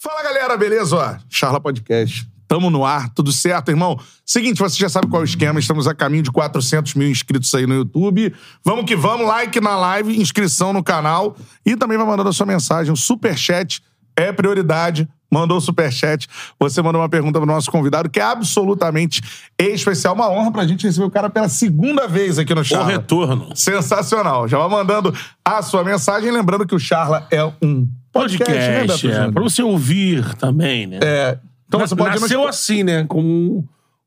Fala galera, beleza? Charla Podcast. Tamo no ar, tudo certo, irmão? Seguinte, você já sabe qual é o esquema, estamos a caminho de 400 mil inscritos aí no YouTube. Vamos que vamos, like na live, inscrição no canal e também vai mandando a sua mensagem. O superchat é prioridade. Mandou o superchat, você mandou uma pergunta pro nosso convidado, que é absolutamente especial. Uma honra pra gente receber o cara pela segunda vez aqui no O Charla. retorno. Sensacional. Já vai mandando a sua mensagem, lembrando que o Charla é um podcast, né, Beto Podcast, é, Júnior? pra você ouvir também, né? É, então você pode Nasceu nos... assim, né? Como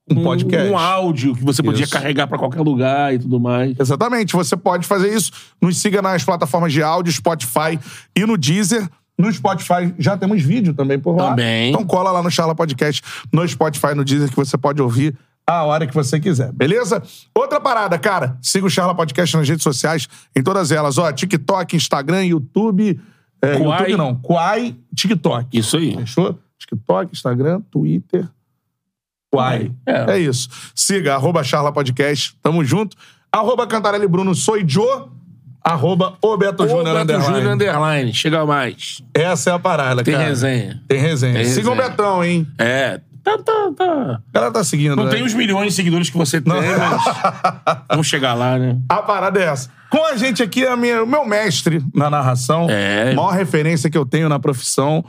um, Um podcast. Um áudio que você podia Isso. carregar pra qualquer lugar e tudo mais. Exatamente, você pode fazer isso. Nos siga nas plataformas de áudio, Spotify e no Deezer. No Spotify já temos vídeo também por lá. Também. Então cola lá no Charla Podcast, no Spotify no Deezer, que você pode ouvir a hora que você quiser, beleza? Outra parada, cara, siga o Charla Podcast nas redes sociais, em todas elas, ó, TikTok, Instagram, YouTube... É, Quai. YouTube não, Quai, TikTok. Isso aí. Fechou? TikTok, Instagram, Twitter. Quai. É. É. isso. Siga, arroba Charla Podcast. Tamo junto. Arroba Cantarelli Bruno Sou Joe. Arroba o Beto Júnior Underline. Júnior Underline. Chega mais. Essa é a parada, Tem cara. resenha. Tem resenha. Tem Siga o resenha. Betão, hein? É. Tá, tá, tá. A galera tá seguindo, Não né? tem os milhões de seguidores que você tem, mas vamos chegar lá, né? A parada é essa. Com a gente aqui é a minha- o meu mestre na narração. É. Maior referência que eu tenho na profissão.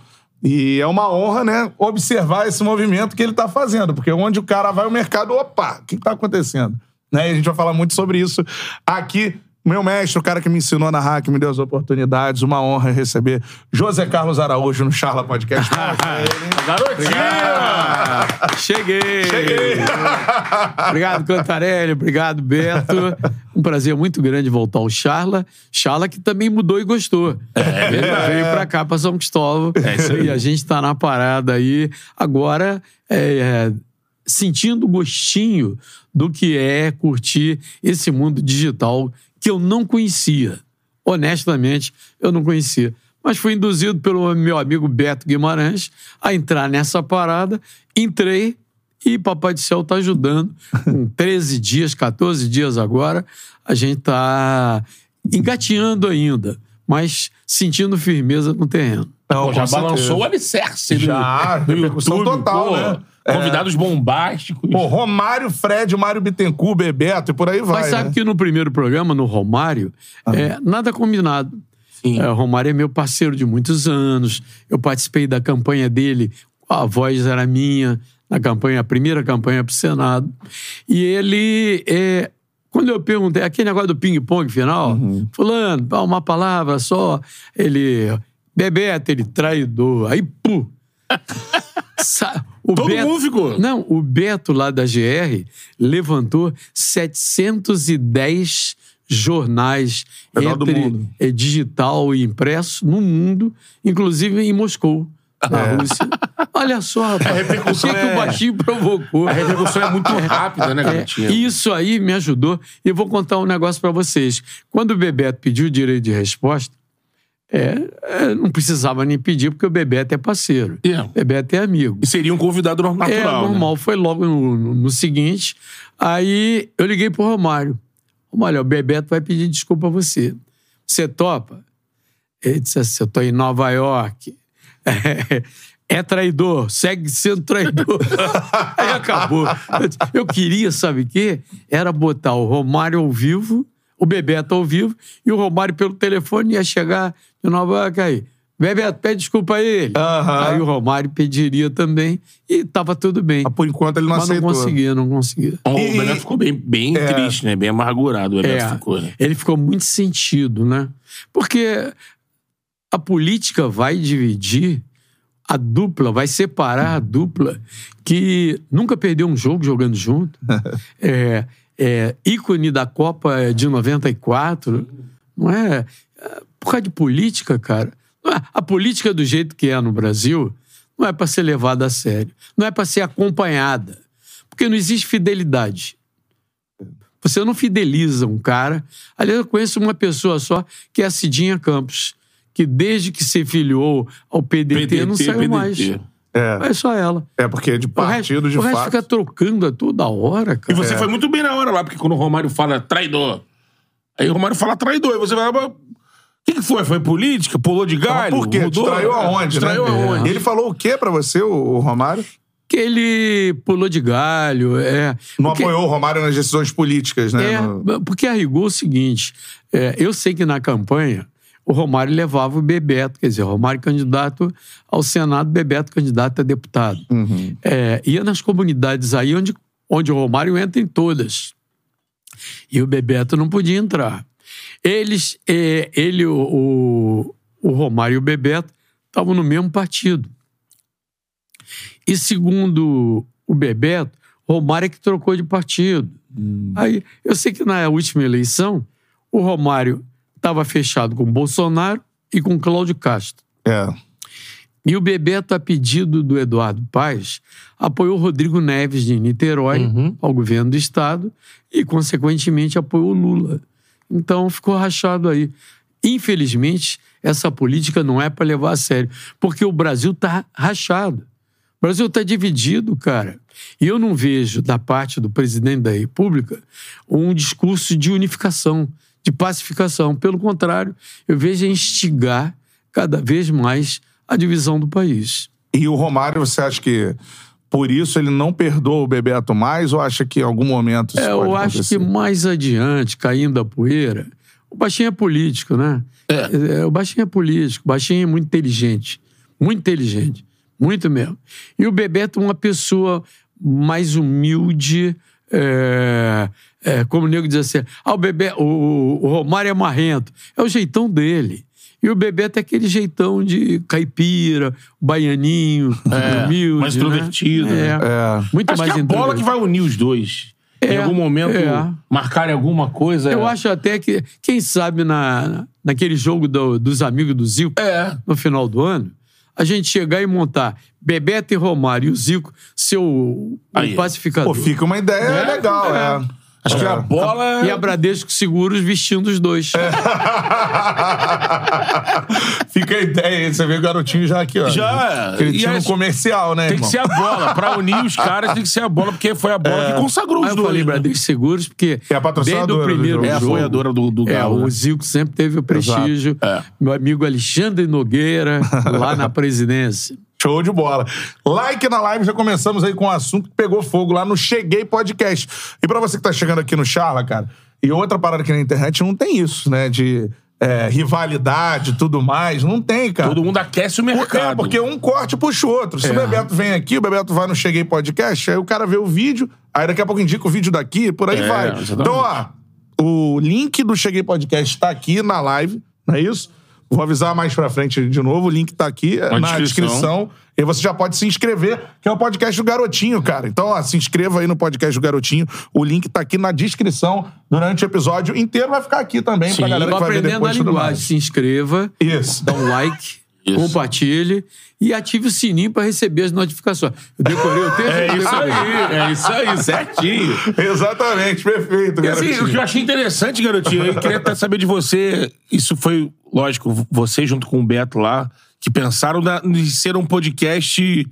E é uma honra, né, observar esse movimento que ele tá fazendo. Porque onde o cara vai, o mercado, opa, o que, que tá acontecendo? Né? E a gente vai falar muito sobre isso aqui. Meu mestre, o cara que me ensinou a narrar, que me deu as oportunidades, uma honra receber José Carlos Araújo no Charla Podcast. Garotinho! Cheguei! Cheguei! Obrigado, Cantarelli. Obrigado, Beto. Um prazer muito grande voltar ao Charla. Charla que também mudou e gostou. Ele veio pra cá, pra São Cristóvão. É isso aí. E a gente tá na parada aí. Agora, é, é, sentindo o gostinho do que é curtir esse mundo digital que eu não conhecia. Honestamente, eu não conhecia. Mas fui induzido pelo meu amigo Beto Guimarães a entrar nessa parada. Entrei e Papai do Céu tá ajudando. Com 13 dias, 14 dias agora, a gente tá engateando ainda, mas sentindo firmeza no terreno. Não, Pô, já com certeza. balançou o alicerce do, Já, do repercussão YouTube. total, pô. né? É. Convidados bombásticos. Pô, Romário, Fred, Mário Bittencourt, Bebeto e por aí vai. Mas sabe né? que no primeiro programa, no Romário, é, nada combinado. Sim. É, o Romário é meu parceiro de muitos anos. Eu participei da campanha dele, a voz era minha, na campanha, a primeira campanha para o Senado. E ele, é, quando eu perguntei, aquele negócio do ping-pong final, fulano, pá, uma palavra só, ele, Bebeto, ele traidor. Aí, pu! O Todo mundo ficou. Não, o Beto lá da GR levantou 710 jornais Menor entre eh, digital e impresso no mundo, inclusive em Moscou, na Rússia. Olha só, rapaz, o que, repercussão que é- o baixinho provocou. A repercussão é muito rápida, né, É, garotinha? isso aí me ajudou. E eu vou contar um negócio pra vocês. Quando o Bebeto pediu o direito de resposta, é, é, não precisava nem pedir, porque o Bebeto é parceiro. É. O Bebeto é amigo. E seria um convidado natural, É, normal. Foi logo no, no- no seguinte. Aí eu liguei pro Romário. Romário, o Bebeto vai pedir desculpa a você. Você topa? Ele disse assim, eu tô em Nova York. É, é traidor, segue sendo traidor. Aí acabou. Eu queria, sabe o quê? Era botar o Romário ao vivo, o Bebeto ao vivo, e o Romário pelo telefone ia chegar de Nova York aí. Bebeto, pede desculpa a ele. Aham. Aí o Romário pediria também e tava tudo bem. Mas por enquanto ele não Mas não aceitou. conseguia, não conseguia. O E- Bebeto ficou bem, bem É. triste, né? Bem amargurado o Bebeto É, ficou, né? ele ficou muito sentido, né? Porque a política vai dividir a dupla, vai separar a dupla que nunca perdeu um jogo jogando junto. é, é, ícone da Copa de 94. Não é? É, Por causa de política, cara. Não é- A política do jeito que é no Brasil não é para ser levada a sério. Não é para ser acompanhada. Porque não existe fidelidade. Você não fideliza um cara. Aliás, eu conheço uma pessoa só, que é a Cidinha Campos, que desde que se filiou ao PDT, não saiu mais. É. É só ela. É porque de O resto, partido, de o resto fato. fica trocando a toda hora, E cara. você foi muito bem na hora lá, porque quando o Romário fala traidor, aí o Romário fala traidor, e você vai. Que, que foi? Foi política? Pulou de galho? Por quê? Mudou? Distraiu aonde, Distraiu né? aonde? Ele falou o quê pra você, o, o Romário? Que ele pulou de galho. É, Não porque- apoiou o Romário nas decisões políticas, né? É, No- porque a rigor é o seguinte: é, eu sei que na campanha o Romário levava o Bebeto, quer dizer, o Romário candidato ao Senado, Bebeto candidato a deputado. Uhum. É, ia nas comunidades aí onde, onde o Romário entra em todas. E o Bebeto não podia entrar. Eles, é, ele, o, o, Romário e o Bebeto estavam no mesmo partido. E segundo o Bebeto, Romário é que trocou de partido. Aí, eu sei que na última eleição, o Romário estava fechado com Bolsonaro e com Cláudio Castro. É. E o Bebeto, a pedido do Eduardo Paes, apoiou Rodrigo Neves de Niterói ao governo do Estado e, consequentemente, apoiou o Lula. Então, ficou rachado aí. Infelizmente, essa política não é para levar a sério, porque o Brasil está rachado. O Brasil está dividido, cara. E eu não vejo, da parte do presidente da República, um discurso de unificação, de pacificação. Pelo contrário, eu vejo instigar cada vez mais a divisão do país. E o Romário, você acha que por isso ele não perdoa o Bebeto mais ou acha que em algum momento isso É, pode eu acho acontecer? que mais adiante, caindo a poeira, o baixinho é político, né? É, o baixinho é político, o baixinho é muito inteligente. Muito inteligente. Muito mesmo. E o Bebeto é uma pessoa mais humilde, é, é, como o nego diz assim, ah, o, Bebe, o, o Romário é marrento. É o jeitão dele. E o Bebeto é aquele jeitão de caipira, baianinho, É, humilde. mais né? extrovertido, É. né? É. Muito Acho mais que é a bola introvertido. que vai unir os dois. em É, algum momento, é. marcarem alguma coisa. Eu acho até que, quem sabe, na, naquele jogo do- dos amigos do Zico, É. no final do ano, a gente chegar e montar Bebeto e Romário e o Zico o Aí. pacificador. Pô, fica uma ideia É, legal, é. É. Acho que a bola. E a Bradesco Seguros vestindo os dois. É. Fica a ideia aí, você vê o garotinho já aqui, ó. Já. Aquele E time é- comercial, né, Tem que irmão? ser a bola. Pra unir os caras, tem que ser a bola, porque foi a bola que consagrou Aí os eu dois. falei né? Bradesco Seguros porque É a patrocinadora desde o do primeiro jogo. É a apoiadora do, do É, Galo. né? o Zico sempre teve o prestígio. É. Meu amigo Alexandre Nogueira, lá na presidência. Show de bola. Like na live, já começamos aí com um assunto que pegou fogo lá no Cheguei Podcast. E pra você que tá chegando aqui no Charla, cara, e outra parada aqui na internet, não tem isso, né? De é, rivalidade e tudo mais. Não tem, cara. Todo mundo aquece o mercado. É, porque um corte puxa o outro. Se o Bebeto vem aqui, o Bebeto vai no Cheguei Podcast, aí o cara vê o vídeo, aí daqui a pouco indica o vídeo daqui, por aí É, vai. exatamente. Então, ó, o link do Cheguei Podcast tá aqui na live, não é isso? Vou avisar mais pra frente de novo, o link tá aqui é, Na na descrição. descrição. E você já pode se inscrever, que é o podcast do Garotinho, cara. Então, ó, se inscreva aí no podcast do Garotinho. O link tá aqui na descrição durante o episódio inteiro. Vai ficar aqui também Sim. pra galera que vai ver aprendendo a depois e tudo linguagem. Se inscreva, Isso. dá um like, Isso. compartilhe e ative o sininho para receber as notificações. Eu decorei o texto? É isso aí, é isso aí, certinho. Exatamente, perfeito, E assim, garotinho. o que eu achei interessante, garotinho, eu queria até saber de você. Isso foi, lógico, você junto com o Beto lá, que pensaram na, de ser um podcast.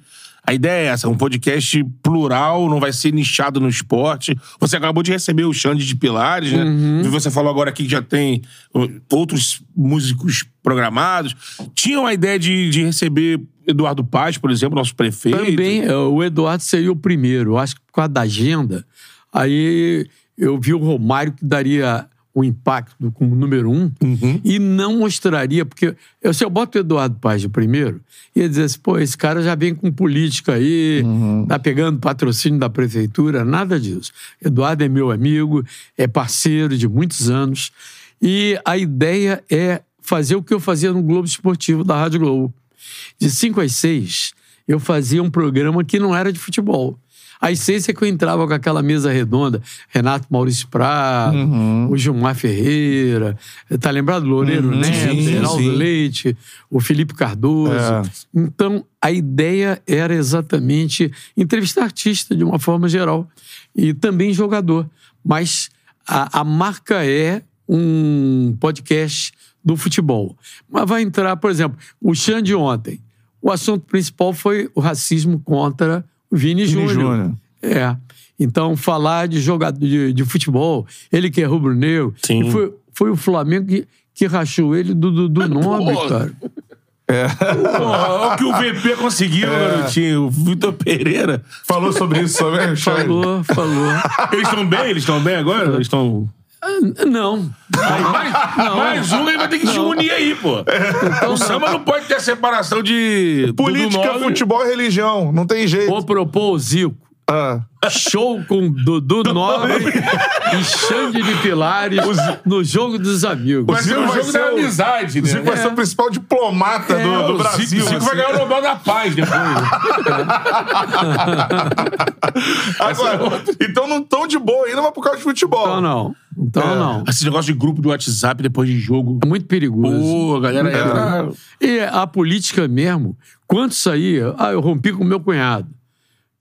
A ideia é essa, um podcast plural, não vai ser nichado no esporte. Você acabou de receber o Xande de Pilares, né? Uhum. Você falou agora aqui que já tem uh, outros músicos programados. Tinham a ideia de, de receber Eduardo Paz, por exemplo, nosso prefeito. Também, é, o Eduardo seria o primeiro. Eu acho que por causa da agenda, aí eu vi o Romário que daria o impacto como número um e não mostraria, porque eu, se eu boto o Eduardo Paz de primeiro, ia dizer assim, pô, esse cara já vem com política aí, tá pegando patrocínio da prefeitura, nada disso. Eduardo é meu amigo, é parceiro de muitos anos e a ideia é fazer o que eu fazia no Globo Esportivo da Rádio Globo. De 5 às 6, eu fazia um programa que não era de futebol. Às seis é que eu entrava com aquela mesa redonda, Renato Maurício Prado, o Gilmar Ferreira, tá lembrado? Loureiro Uhum, Neto, sim, Geraldo sim. Leite, o Felipe Cardoso. É. Então, a ideia era exatamente entrevistar artista de uma forma geral e também jogador. Mas a, a marca é um podcast do futebol. Mas vai entrar, por exemplo, o Xande ontem. O assunto principal foi o racismo contra Vini, Vini Júnior. Júnior. É. Então, falar de jogador de, de futebol, ele que é rubro-negro, Sim. e foi, foi o Flamengo que, que rachou ele do Nobre, pô. cara. Pô, Olha o que o VP conseguiu, garotinho. O Vitor Pereira. Falou sobre isso também? Falou, falou. Eles estão bem? Eles estão bem agora? Eles estão. Ah, Não. Mais, mais um ele vai ter que se unir aí, pô. o samba não pode ter separação de. Política, futebol e religião. Não tem jeito. Vou propor o Zico. Ah. Show com Dudu Nobre e Xande de Pilares no jogo dos amigos. Vai ser Zico vai jogo ser da o- amizade, O né? Zico vai ser o principal diplomata do, do O Zico- Brasil. o Zico vai assim. ganhar o Nobel da Paz depois. Agora, então não tão de boa ainda, mas por causa de futebol. Então não. Então É. não. Esse negócio de grupo de WhatsApp depois de jogo. É muito perigoso. Pô, a galera entra. E a política mesmo, quando saía, ah, eu rompi com meu cunhado.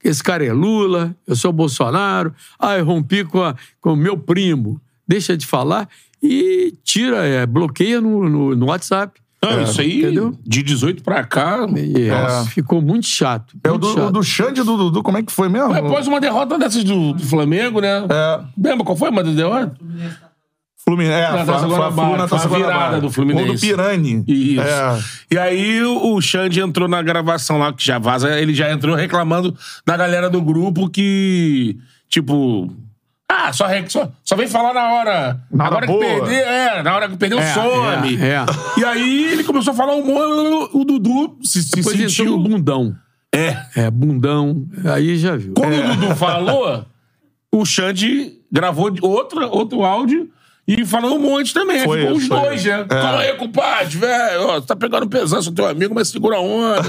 Esse cara é Lula, eu sou Bolsonaro, ah, eu rompi com, a- com o meu primo. Deixa de falar e tira, é, bloqueia no, no, no WhatsApp. Não, isso aí, entendeu? de 18 pra cá. E, é, Ficou muito chato. É o muito do, chato. o do Xande e do Dudu, como é que foi mesmo? Após uma derrota dessas do, do Flamengo, né? É. Lembra qual foi a derrota? Fluminense. É, Na Taça Guanabara, na foi a Taça virada Guanabara. do Fluminense. Gol do Pirani. Isso. É. E aí o o Xande entrou na gravação lá, que já vaza, ele já entrou reclamando da galera do grupo que, tipo. Ah, só, re- só, só vem falar na hora. Na hora Agora que perder, é, na hora que perder, É, some. é, é. E aí ele começou a falar um monte, o Dudu se, se Depois sentiu. no bundão. É. É, bundão. Aí já viu. Quando É. o Dudu falou, o Xande gravou outra, outro áudio e falou um monte também. Foi Ficou os foi dois, né? É. Fala aí, compadre, velho. ó, tá pegando pesado, sou teu amigo, mas segura onda.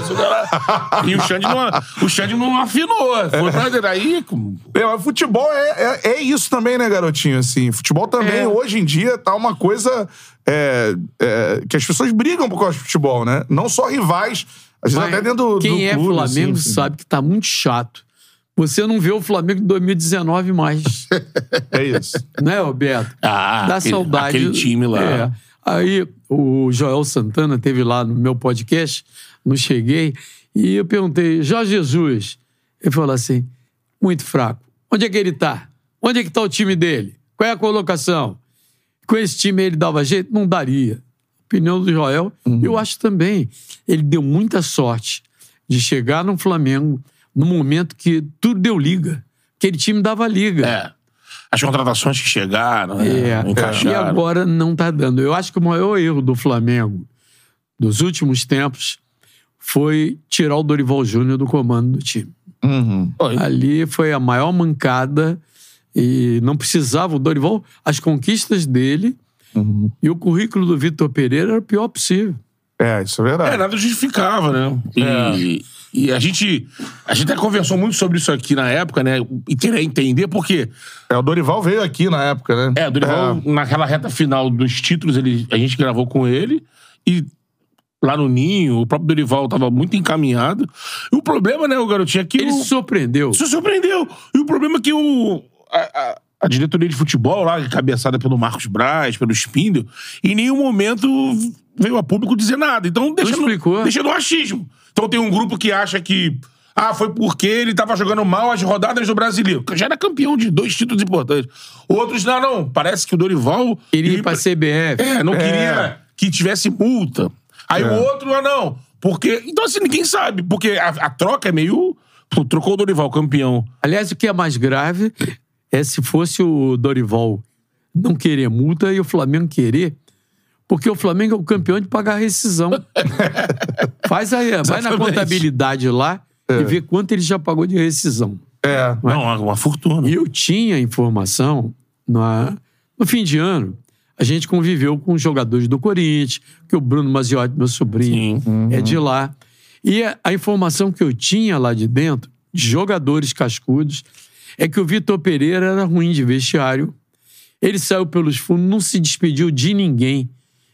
e o Xande não, o Xande não afinou. Foi pra aí. com- É, futebol é, é, é isso também, né, garotinho? Assim, futebol também, É. hoje em dia, tá uma coisa é, é, que as pessoas brigam por causa de futebol, né? Não só rivais, às vezes Mas até dentro do, quem do é clube, Flamengo assim, sabe que tá muito chato. Você não vê o Flamengo em 2019 mais. É isso. né, Roberto? Ah, Dá aquele- saudade. aquele time lá. É. Aí o Joel Santana teve lá no meu podcast, não cheguei, e eu perguntei, Jorge Jesus. Ele falou assim: muito fraco. Onde é que ele tá? Onde é que tá o time dele? Qual é a colocação? Com esse time ele dava jeito? Não daria. Opinião do Joel, Uhum. eu acho também. Ele deu muita sorte de chegar no Flamengo no momento que tudo deu liga. Aquele time dava liga. É. As contratações que chegaram, né? É, e encaixaram. agora não tá dando. Eu acho que o maior erro do Flamengo dos últimos tempos foi tirar o Dorival Júnior do comando do time. Uhum. Ali foi a maior mancada e não precisava o Dorival. As conquistas dele Uhum. e o currículo do Vitor Pereira era o pior possível. É, isso é É, verdade. nada justificava, né? E, É. e a gente a gente até conversou muito sobre isso aqui na época, né? E querer entender porque É, o Dorival veio aqui na época, né? É, o Dorival, naquela reta final dos títulos, ele, a gente gravou com ele e lá no Ninho, o próprio Dorival tava muito encaminhado. E o problema, né, o garotinho, é que Ele o, se surpreendeu. se surpreendeu. E o problema é que o, a, a- a diretoria de futebol lá, cabeçada pelo Marcos Braz, pelo Spindle, em nenhum momento veio a público dizer nada. Então deixa, no, explicou. deixa no achismo. Então tem um grupo que acha que ah, foi porque ele tava jogando mal as rodadas do Brasileiro. Já era campeão de dois títulos importantes. Outros, não, não. Parece que o Dorival... Queria ir pra CBF. é, não É. queria que tivesse multa. Aí o outro, ah, não. Porque. Então, assim, ninguém sabe. Porque a, a troca é meio. Pô, trocou o Dorival campeão. Aliás, o que é mais grave é se fosse o Dorival não querer multa e o Flamengo querer, porque o Flamengo é o campeão de pagar rescisão. Faz aí, vai na contabilidade lá e vê quanto ele já pagou de rescisão. É. Não, uma, uma fortuna. E eu tinha informação na- no fim de ano. A gente conviveu com os jogadores do Corinthians, que o Bruno Maziotti, meu sobrinho, Sim. é de lá. E a, a informação que eu tinha lá de dentro, de jogadores cascudos, é que o Vitor Pereira era ruim de vestiário. Ele saiu pelos fundos, não se despediu de ninguém.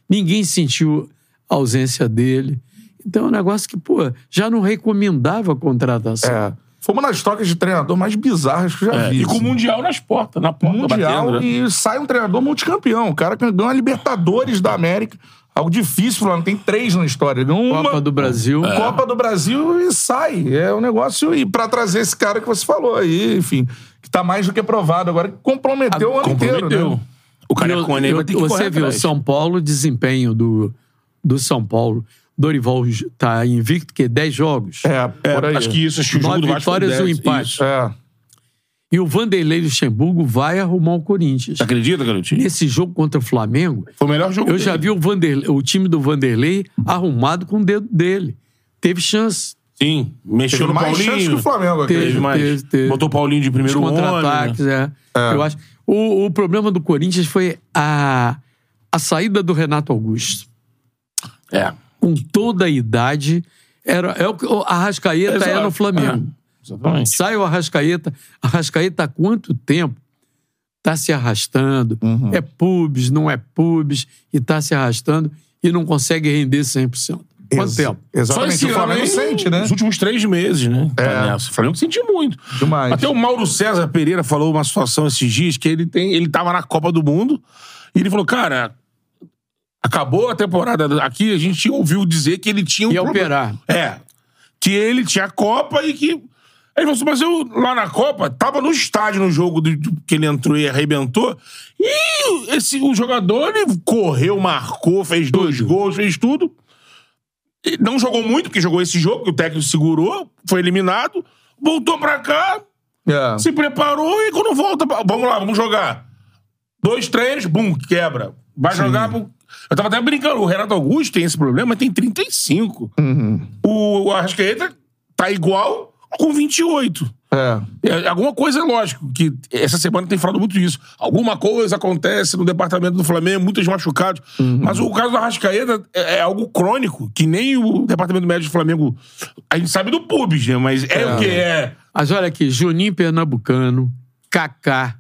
Ninguém sentiu a ausência dele. Então é um negócio que, pô, já não recomendava a contratação. É. Fomos nas trocas de treinador mais bizarras que eu já É, vi. e com o. Mundial nas portas, na porta Mundial batendo, né? e sai um treinador multicampeão. O cara que ganhou a Libertadores da América. Algo difícil, falando. Tem três na história. Ele ganhou uma Copa do Brasil. Copa do Brasil e sai. É um negócio. E pra trazer esse cara que você falou aí, enfim, que tá mais do que provado agora, que comprometeu o ano inteiro. Comprometeu. Né? O Carecone aí Eu- vai ter que Você viu o. São Paulo, o desempenho do, do São Paulo. Dorival tá invicto, que 10 jogos. É, É, por aí. acho que isso, acho que o jogo do Vasco vitórias e um 10, empate. isso. É. E o Vanderlei Luxemburgo vai arrumar o Corinthians. Você acredita, garotinho? Nesse jogo contra o Flamengo, Foi o melhor jogo eu já dele. vi o, Vanderlei, o time do Vanderlei arrumado com o dedo dele. Teve chance. Sim, mexeu Teve no mais Paulinho. chance que o Flamengo aqui. Teve. Teve mais. Teve, teve. Botou o Paulinho de primeiro contra-ataques, né? é. Eu acho. O, o problema do Corinthians foi a, a saída do Renato Augusto. É. Com toda a idade. Era, é o o Arrascaeta Exato. é no Flamengo. Exatamente. Sai o Arrascaeta. Arrascaeta há quanto tempo tá se arrastando? Uhum. É pubs, não é pubs, e tá se arrastando e não consegue render 100%. Quanto Ex- tempo? Exatamente. esse O Flamengo sente, né? Nos últimos três meses, né? É. Tá. O Flamengo sentiu muito. Demais. Até o Mauro César Pereira falou uma situação esses dias que ele tem, ele tava na Copa do Mundo e ele falou, cara, acabou a temporada aqui, a gente ouviu dizer que ele tinha um Ia problema. operar. É. Que ele tinha a Copa e que. Aí ele falou assim, mas eu lá na Copa, tava no estádio no jogo do- que ele entrou e arrebentou. E esse, o jogador, ele correu, marcou, fez dois gols, fez tudo. Não jogou muito, porque jogou esse jogo, que o técnico segurou, foi eliminado, voltou pra cá, É. se preparou e quando volta, vamos lá, vamos jogar. Dois treinos, bum, quebra. Vai jogar. pro- Eu tava até brincando, o Renato Augusto tem esse problema, mas tem 35. O, o Arrascaeta tá igual com 28. É. É, alguma coisa é lógico, que essa semana tem falado muito disso. Alguma coisa acontece no departamento do Flamengo, muitos machucados. Mas o caso do Arrascaeta é, é algo crônico, que nem o departamento médico do Flamengo. A gente sabe do pubis, né? Mas é, o que é. Mas olha aqui, Juninho Pernambucano, Kaká,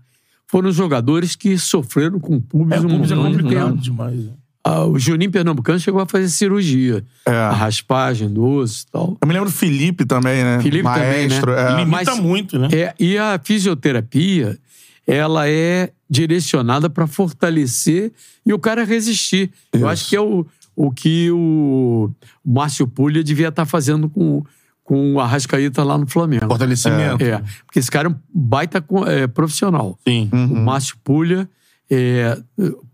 foram jogadores que sofreram com pubis É, o um pubis é complicado demais. Ah, o Juninho Pernambucano chegou a fazer cirurgia. É. A raspagem do osso e tal. Eu me lembro do Felipe também, né? Felipe também, Maestro. né? é. Limita Mas- muito, né? É, e a fisioterapia, ela é direcionada para fortalecer e o cara resistir. Eu Isso. acho que é o, o que o Márcio Pulha devia estar fazendo com, com o Arrascaeta lá no Flamengo. Fortalecimento. É, porque esse cara é um baita é, profissional. Sim. O Márcio Pulha é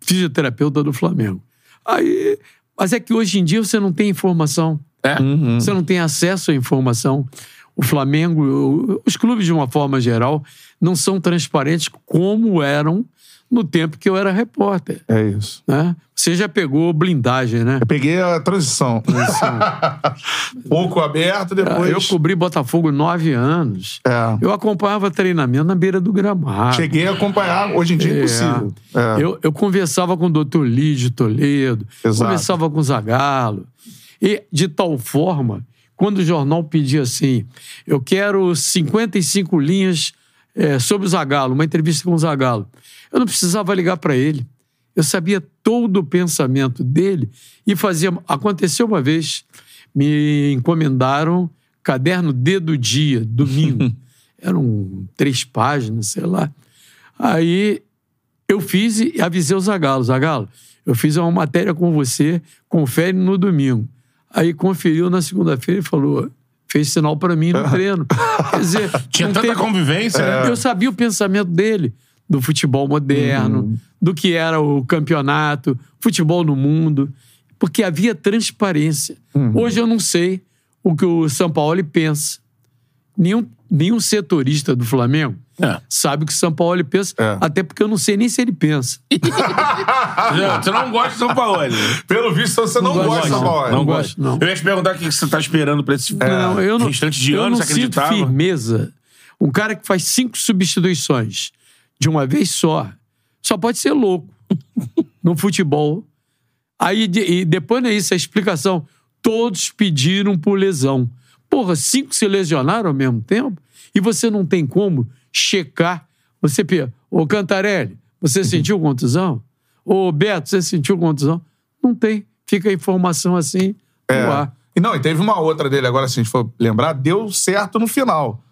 fisioterapeuta do Flamengo. Aí, mas é que hoje em dia você não tem informação. É. Você não tem acesso à informação. O Flamengo, os clubes de uma forma geral, não são transparentes como eram no tempo que eu era repórter. É isso. Né? Você já pegou blindagem, né? Eu peguei a transição. Pouco aberto, depois. Eu cobri Botafogo nove anos. É. Eu acompanhava treinamento na beira do gramado. Cheguei a acompanhar. Hoje em dia é É. impossível. É. Eu, eu conversava com o doutor Lídio Toledo, Exato. conversava com o Zagalo. E, de tal forma, quando o jornal pedia assim, eu quero 55 linhas eh, sobre o Zagalo, uma entrevista com o Zagalo, eu não precisava ligar para ele. Eu sabia todo o pensamento dele e fazia. Aconteceu uma vez, me encomendaram caderno D do dia, domingo. Eram três páginas, sei lá. Aí eu fiz e avisei o Zagalo. Zagalo, eu fiz uma matéria com você, confere no domingo. Aí conferiu na segunda-feira e falou, fez sinal pra mim no treino. Quer dizer, Tinha tanta teve- convivência, né? Eu sabia o pensamento dele, do futebol moderno, do que era o campeonato, futebol no mundo, porque havia transparência. Hoje eu não sei o que o São Paulo pensa. Nenhum, nenhum setorista do Flamengo É. sabe o que o São Paulo pensa, É. até porque eu não sei nem se ele pensa. Não, Você não gosta de São Paulo. Pelo visto, você não, Não gosta de São não. Paulo. Não gosto, não. Eu ia te perguntar o que você tá esperando pra esse Não, eu não, restante de eu ano, não acreditava? firmeza. Um cara que faz cinco substituições de uma vez só, só pode ser louco no futebol. Aí, e depois não é isso, a explicação. Todos pediram por lesão. Porra, cinco se lesionaram ao mesmo tempo e você não tem como checar. Você, ô Cantarelli, você Uhum. sentiu contusão? Ô Beto, você sentiu contusão? Não tem. Fica a informação assim É. no ar. E não, e teve uma outra dele agora, se a gente for lembrar, deu certo no final.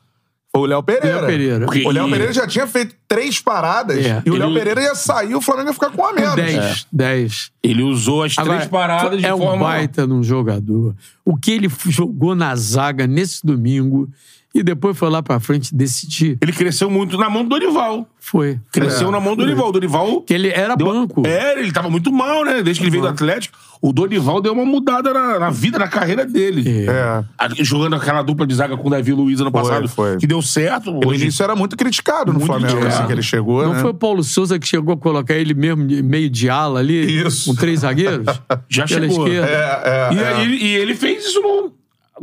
Foi o Léo Pereira. Léo Pereira. O Léo Pereira já tinha feito três paradas É. e o Léo Ele- Pereira ia sair e o Flamengo ia ficar com um a menos. 10, 10. Ele usou as Agora, três paradas de é um forma... baita num jogador. O que ele jogou na zaga nesse domingo e depois foi lá pra frente decidir, Ele cresceu muito na mão do Dorival. foi. Cresceu na mão do Dorival. O Dorival... Que ele era deu- banco. É, ele tava muito mal, né? Desde que ele veio do Atlético. O Dorival deu uma mudada na, na vida, na carreira dele. É. É. Jogando aquela dupla de zaga com o Davi Luiz ano Foi, passado, foi. que deu certo. No Hoje, início era muito criticado no Muito Flamengo, criticado. assim que ele chegou, Não né? foi o Paulo Souza que chegou a colocar ele mesmo meio de ala ali, Isso. com três zagueiros? Já Pela chegou. esquerda. É, é, E, é. aí, e ele fez isso no.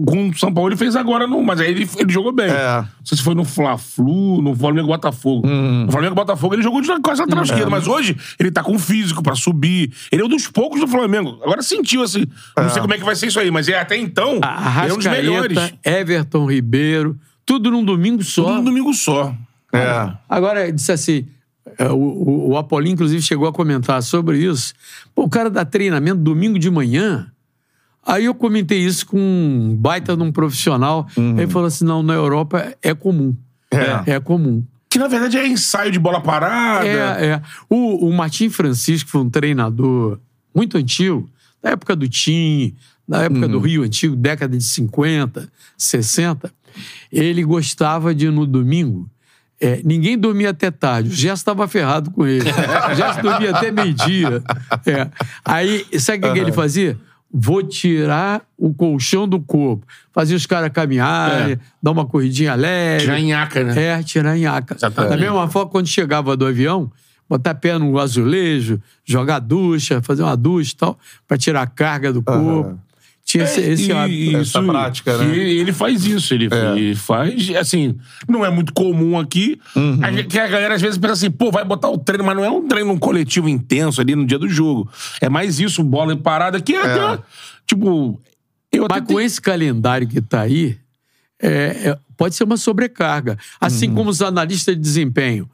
Com o São Paulo ele fez agora, no, mas aí ele, ele jogou bem. É. Não sei se foi no Fla-Flu, no Flamengo Botafogo. Uhum. No Flamengo Botafogo ele jogou de quase lateral É. esquerda, mas hoje ele tá com físico pra subir. Ele é um dos poucos do Flamengo. Agora sentiu assim. Não sei como é que vai ser isso aí, mas é, até então A ele é um dos melhores. Everton Ribeiro, tudo num domingo só. Tudo no domingo só. É. Agora, disse assim, é, o, o, o Apolinho, inclusive, chegou a comentar sobre isso. Pô, o cara dá treinamento domingo de manhã. Aí eu comentei isso com um baita de um profissional. Ele falou assim, não, na Europa é comum. É. É, comum. Que na verdade é ensaio de bola parada. É, é. O, o Martim Francisco foi um treinador muito antigo, da época do Tim, da época do Rio Antigo, década de 50, 60. Ele gostava de, no domingo, é, ninguém dormia até tarde. O Gerson estava ferrado com ele. O Gerson dormia até meio-dia. É. Aí, sabe o que, que ele fazia? Vou tirar o colchão do corpo. Fazia os caras caminharem, É. dar uma corridinha leve. Já nhaca, né? É, tirar nhaca. Da mesma forma, quando chegava do avião, botar pé no azulejo, jogar ducha, fazer uma ducha e tal, pra tirar a carga do corpo. Tinha esse, esse É, hábito. e essa prática, né? E ele faz isso, ele, ele faz, assim, não é muito comum aqui. Uhum. A, que a galera às vezes pensa assim, pô, vai botar o treino, mas não é um treino um coletivo intenso ali no dia do jogo. É mais isso, bola em parada, que é, até, tipo. Eu até Mas com tenho- esse calendário que tá aí, é, é, pode ser uma sobrecarga. Assim Uhum. como os analistas de desempenho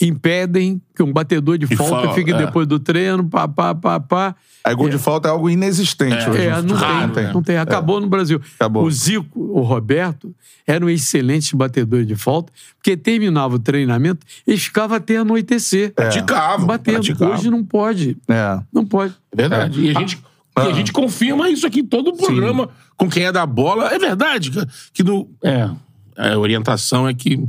impedem que um batedor de E falta fala, fique é. depois do treino, pá, pá, pá, pá. Aí gol de falta é algo inexistente hoje. É, não futebol, tem, não tem. Acabou no Brasil. Acabou. O Zico, o Roberto, eram excelentes batedores de falta, porque terminava o treinamento, eles ficavam até anoitecer. Praticavam. Batendo. praticavam. Hoje não pode. É. Não pode. É verdade. E a gente. E a gente confirma isso aqui em todo o programa com quem é da bola. É verdade que, que no, é, a orientação é que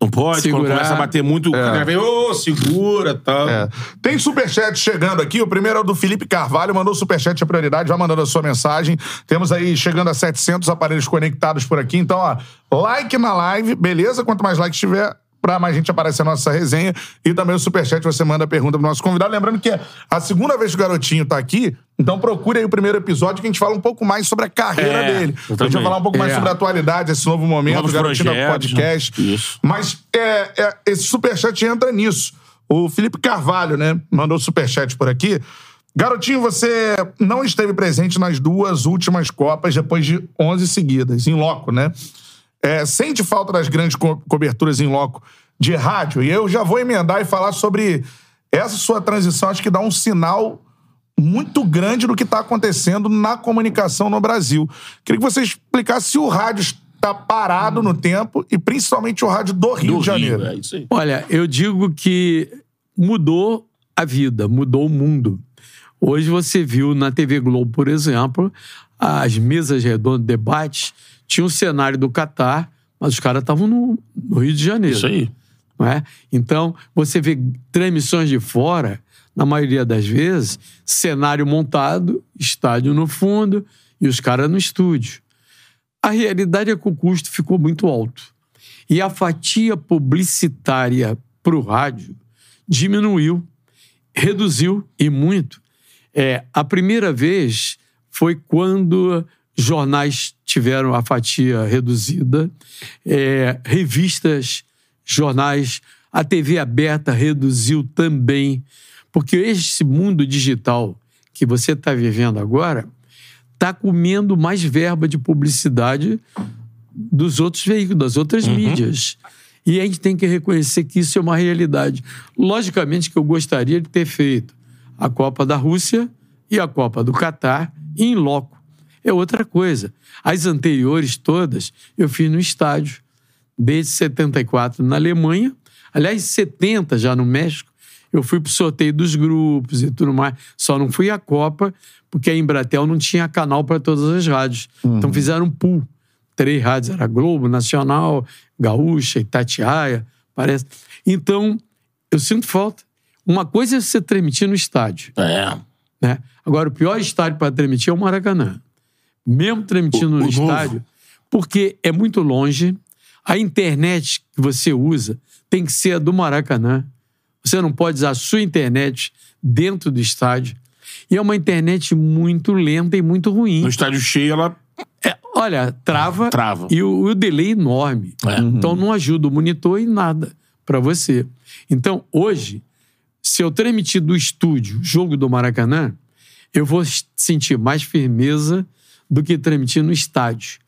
não pode, Segurar. quando começa a bater muito, o cara vem, ô, segura e tal. É. Tem superchat chegando aqui. O primeiro é o do Felipe Carvalho. Mandou superchat a prioridade. Vai mandando a sua mensagem. Temos aí chegando a 700 aparelhos conectados por aqui. Então, ó, like na live. Beleza? Quanto mais likes tiver, pra mais gente aparecer na nossa resenha. E também o superchat você manda a pergunta pro nosso convidado. Lembrando que é a segunda vez que o Garotinho tá aqui. Então procure aí o primeiro episódio que a gente fala um pouco mais sobre a carreira É, dele. A gente vai falar um pouco mais É. sobre a atualidade, esse novo momento, Novos o Garotinho da projetos, podcast. né? Isso. Mas é, é, esse superchat entra nisso. O Felipe Carvalho, né, mandou superchat por aqui. Garotinho, você não esteve presente nas duas últimas Copas depois de 11 seguidas, em loco, né? É, sente falta das grandes co- coberturas em loco de rádio? E eu já vou emendar e falar sobre essa sua transição. Acho que dá um sinal muito grande do que está acontecendo na comunicação no Brasil. Queria que você explicasse se o rádio está parado no tempo e principalmente o rádio do Rio Do de Janeiro. Rio, é isso aí. Olha, eu digo que mudou a vida, mudou o mundo. Hoje você viu na TV Globo, por exemplo, as mesas redondas, debates, tinha um cenário do Catar, mas os caras estavam no, no Rio de Janeiro. Isso aí. não é? Então, você vê transmissões de fora, na maioria das vezes, cenário montado, estádio no fundo e os caras no estúdio. A realidade é que o custo ficou muito alto. E a fatia publicitária para o rádio diminuiu, reduziu e muito. É, a primeira vez foi quando jornais tiveram a fatia reduzida, é, revistas, jornais, a TV aberta reduziu também, porque esse mundo digital que você está vivendo agora está comendo mais verba de publicidade dos outros veículos, das outras mídias. E a gente tem que reconhecer que isso é uma realidade. Logicamente que eu gostaria de ter feito a Copa da Rússia e a Copa do Catar em loco. É outra coisa. As anteriores todas eu fiz no estádio. Desde 74 na Alemanha Aliás, em 70, já no México, eu fui pro sorteio dos grupos e tudo mais. Só não fui à Copa, porque a Embratel não tinha canal para todas as rádios. Então fizeram um pool. Três rádios, era Globo, Nacional, Gaúcha, Itatiaia, parece. Então, eu sinto falta. Uma coisa é você transmitir no estádio, É. né? Agora, o pior estádio para transmitir é o Maracanã. Mesmo transmitindo O- no o novo. estádio, porque é muito longe, a internet que você usa tem que ser a do Maracanã. Você não pode usar a sua internet dentro do estádio. E é uma internet muito lenta e muito ruim. No estádio cheio, ela É, olha, trava, Trava. e o, o delay é enorme. É. Então não ajuda o monitor em nada para você. Então, hoje, se eu transmitir do estúdio o jogo do Maracanã, eu vou sentir mais firmeza do que transmitir no estádio.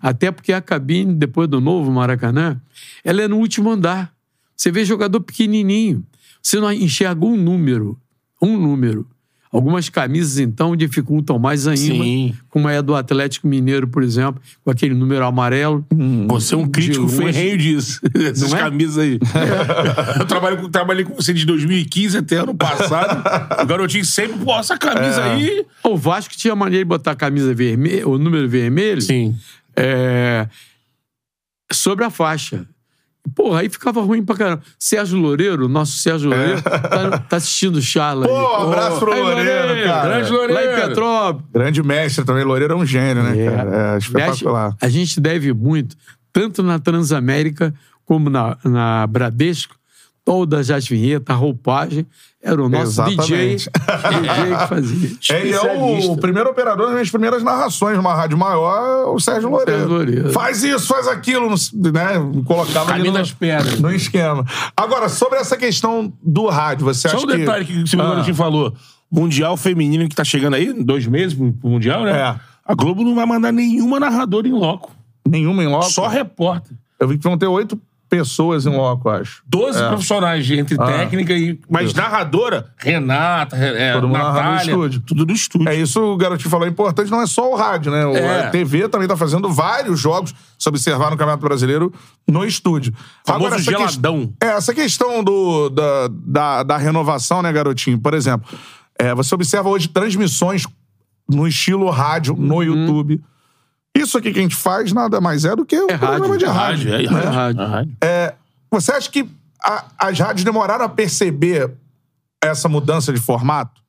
Até porque a cabine, depois do novo Maracanã, ela é no último andar. Você vê jogador pequenininho. Você não enxerga um número. Um número. Algumas camisas, então, dificultam mais ainda. Sim. Como é a do Atlético Mineiro, por exemplo, com aquele número amarelo. Você é um crítico de ferrenho disso. Essas é? camisas aí. Eu trabalho com- trabalhei com você de 2015 até ano passado. o garotinho sempre, pô, essa camisa É. aí. O Vasco tinha maneira de botar a camisa vermelha, o número vermelho, Sim. é, sobre a faixa. Porra, aí ficava ruim pra caramba. Sérgio Loureiro, nosso Sérgio Loureiro, tá, tá assistindo o Charla. aí. É. Pô, abraço pro Aí, Loureiro, cara. grande Loureiro. Lá em Petrópolis. Grande mestre também. Loureiro é um gênio, né, É. cara? É espetacular. A gente deve muito, tanto na Transamérica como na, na Bradesco, todas as vinhetas, a roupagem, era o nosso DJ, Exatamente. DJ que fazia. É, e é o, primeiro operador das minhas primeiras narrações numa rádio maior, o Sérgio Loureiro. Faz isso, faz aquilo, né? Colocava ali Caminho no, das pedras. no esquema. Agora, sobre essa questão do rádio, você Só acha um detalhe que, o segundo Ah. falou. Mundial feminino que tá chegando aí, dois meses pro, pro Mundial, né? É. A Globo não vai mandar nenhuma narradora em loco. Nenhuma em loco? Só repórter. Eu vi que vão ter oito pessoas em loco, acho. Doze É. profissionais entre Ah. técnica e. Mas narradora, Renata, é, Todo mundo no Natália. estúdio. Tudo do estúdio. É isso o garotinho falou, é importante, não é só o rádio, né? O, É. A TV também tá fazendo vários jogos, se observar no Campeonato Brasileiro, no estúdio. Famoso essa ques- geladão. É, essa questão do, da, da, da renovação, né, garotinho? Por exemplo, é, você observa hoje transmissões no estilo rádio, no Uhum. YouTube. Isso aqui que a gente faz nada mais é do que um É programa rádio, de É rádio. rádio, é, né? rádio. rádio. é rádio. Você acha que a- as rádios demoraram a perceber essa mudança de formato?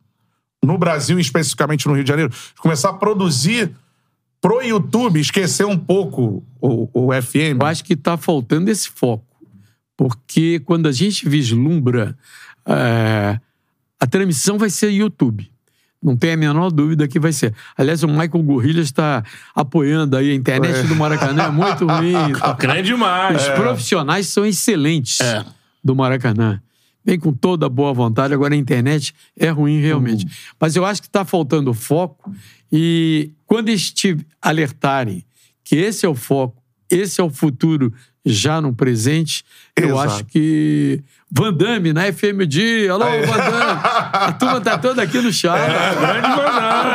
No Brasil, especificamente no Rio de Janeiro? De começar a produzir pro YouTube, esquecer um pouco o, o FM? Eu acho que está faltando esse foco. Porque quando a gente vislumbra, é, a transmissão vai ser YouTube. Não tem a menor dúvida que vai ser. Aliás, o Michael Gorrilha está apoiando aí a internet do Maracanã, é muito ruim. Grande demais. Os profissionais são excelentes É. do Maracanã. Vem com toda boa vontade, agora a internet é ruim realmente. Mas eu acho que está faltando foco e quando eles te alertarem que esse é o foco, esse é o futuro já no presente, eu Exato. acho que Van Damme na FM Dia, alô Van Damme, a turma tá toda aqui no chat. É, grande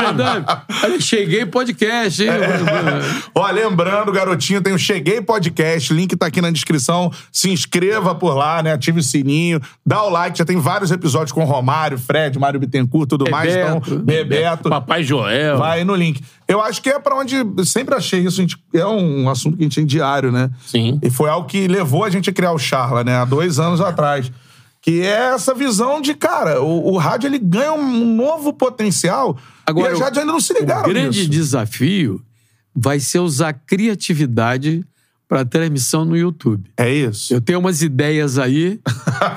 Van Damme. Olha, cheguei podcast, hein? Damme. Ó, lembrando, garotinho, tem o Cheguei Podcast, link tá aqui na descrição. Se inscreva por lá, né? Ative o sininho, dá o like, já tem vários episódios com Romário, Fred, Mário Bittencourt, tudo mais. Então, Bebeto. Bebeto. Papai Joel. Vai no link. Eu acho que é pra onde. Sempre achei isso. a gente- é um assunto que a gente tem diário, né? Sim. E foi algo que levou a gente a criar o Charla, né? Há dois anos atrás. Que é essa visão de, cara, o, o rádio ele ganha um novo potencial. Agora, e as rádios ainda não se ligaram O grande nisso. desafio vai ser usar criatividade para transmissão no YouTube. É isso. Eu tenho umas ideias aí.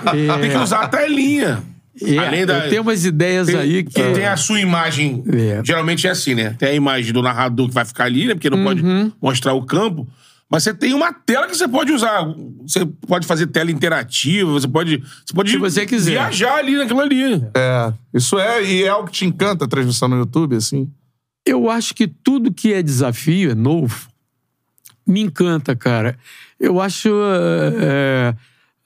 é, Tem que usar a telinha. É, Além da. Eu tenho umas ideias Tem, aí que. tem a sua imagem. É. Geralmente é assim, né? Tem a imagem do narrador que vai ficar ali, né? Porque não pode Uhum. mostrar o campo. Mas você tem uma tela que você pode usar. Você pode fazer tela interativa, você pode. Você pode Se você quiser. viajar ali naquilo ali. É. Isso é, e é algo que te encanta a transmissão no YouTube, assim. Eu acho que tudo que é desafio, é novo, me encanta, cara. Eu acho. é,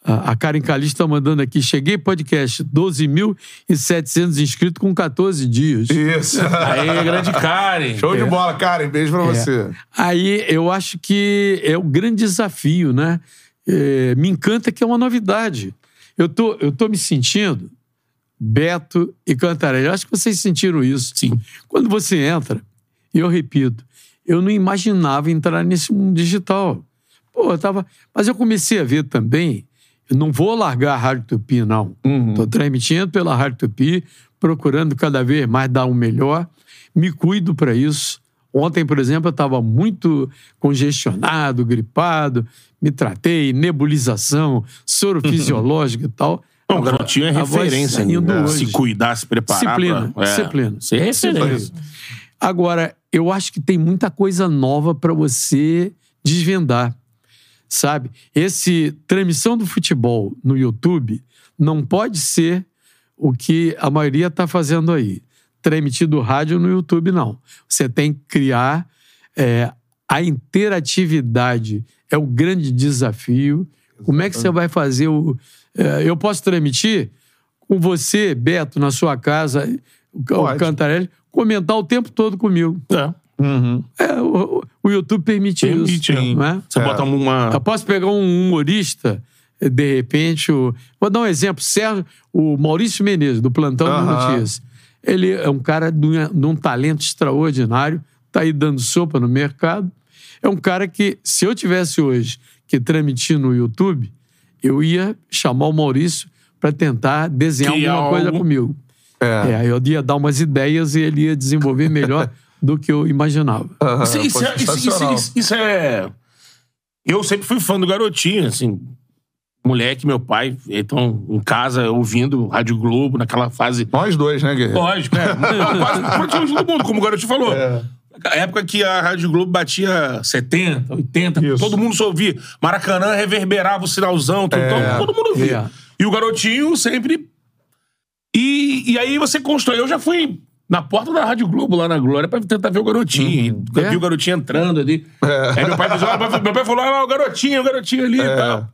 a Karen Calixto está mandando aqui. Cheguei podcast, 12.700 inscritos com 14 dias. Isso. Aí, grande Karen. Show de bola, Karen. Beijo pra você. Aí eu acho que é o grande desafio, né? é, me encanta que é uma novidade. Eu tô, eu tô me sentindo Beto e Cantarelli. Acho que vocês sentiram isso. Sim. Quando você entra, e eu repito, eu não imaginava entrar nesse mundo digital. Pô, eu tava. Mas eu comecei a ver também. Eu não vou largar a Rádio Tupi, não. Estou transmitindo pela Rádio Tupi, procurando cada vez mais dar o melhor. Me cuido para isso. Ontem, por exemplo, eu estava muito congestionado, gripado, me tratei, nebulização, soro fisiológico e tal. Não, o garotinho é referência. né? hoje. Se cuidar, se preparar. Disciplina, pra- é. disciplina. Ser referência. Disciplina. Agora, eu acho que tem muita coisa nova para você desvendar. Sabe? Esse transmissão do futebol no YouTube não pode ser o que a maioria está fazendo aí. Transmitido rádio no YouTube, não. Você tem que criar é, a interatividade. É o grande desafio. Como é que você vai fazer o. é, eu posso transmitir com você, Beto, na sua casa, o, o Pode. Cantarelli, comentar o tempo todo comigo. É. É, o, o YouTube permite, Permite, isso. é. Não é? Você bota uma. Eu posso pegar um humorista, de repente, o... vou dar um exemplo, Sérgio, o Maurício Menezes, do Plantão de Aham. Notícias. Ele é um cara de um, de um talento extraordinário, tá aí dando sopa no mercado. É um cara que, se eu tivesse hoje que transmitir no YouTube, eu ia chamar o Maurício para tentar desenhar Criar alguma coisa algo. comigo. É. É, aí eu ia dar umas ideias e ele ia desenvolver melhor do que eu imaginava. Aham, Isso, isso é, isso- isso- isso é. Eu sempre fui fã do garotinho, assim. Moleque, meu pai, então, em casa, ouvindo Rádio Globo, naquela fase. Nós dois, né, Guerreiro? Lógico, é. Quase todo mundo, como o garotinho falou. É. A época que a Rádio Globo batia 70, 80, Isso. todo mundo só ouvia. Maracanã reverberava o sinalzão, tudo, É. todo mundo ouvia. É. E o garotinho sempre. E, e aí você constrói. Eu já fui na porta da Rádio Globo, lá na Glória, pra tentar ver o garotinho. Eu É. vi o garotinho entrando ali. Aí meu pai, falou, "Ah, meu pai falou: ah, o garotinho, o garotinho ali e tal.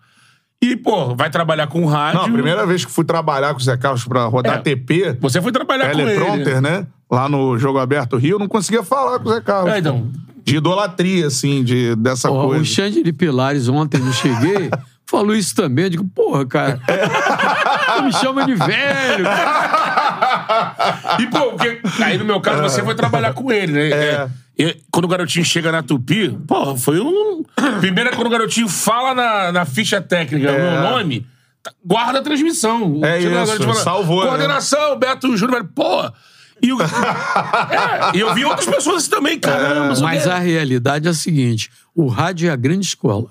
E, pô, vai trabalhar com rádio. Não, a primeira vez que fui trabalhar com o Zé Carlos pra rodar É. TP, Você foi trabalhar com ele. né? Lá no Jogo Aberto Rio, eu não conseguia falar com o Zé Carlos. É, então. De idolatria, assim, de, dessa coisa. o Xande de Pilares, ontem eu cheguei, falou isso também. Eu digo, porra, cara, me chama de velho. E, pô, porque aí no meu caso você foi trabalhar com ele, né? É. E quando o garotinho chega na Tupi, pô, foi um. Primeiro é quando o garotinho fala na, na ficha técnica o meu nome, tá- guarda a transmissão. É isso, fala, salvou, né? Coordenação, Beto Júnior, pô. E, o... é, e eu vi outras pessoas assim também, caramba. só Mas a realidade é a seguinte: o rádio é a grande escola.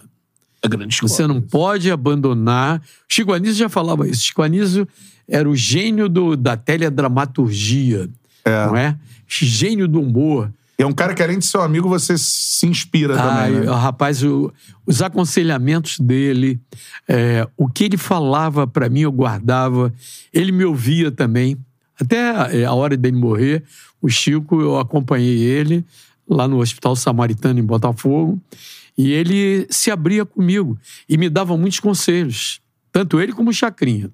É grande escola. Você não pode abandonar. Chico Anísio já falava isso. Chico Anísio era o gênio do, da teledramaturgia, É. não é? Gênio do humor. E é um cara que, além de ser um amigo, você se inspira Ai, também, né? Rapaz, o- os aconselhamentos dele, é, o que ele falava pra mim, eu guardava. Ele me ouvia também. Até é, a hora dele morrer, o Chico, eu acompanhei ele lá no Hospital Samaritano, em Botafogo, e ele se abria comigo e me dava muitos conselhos. Tanto ele como o Chacrinha.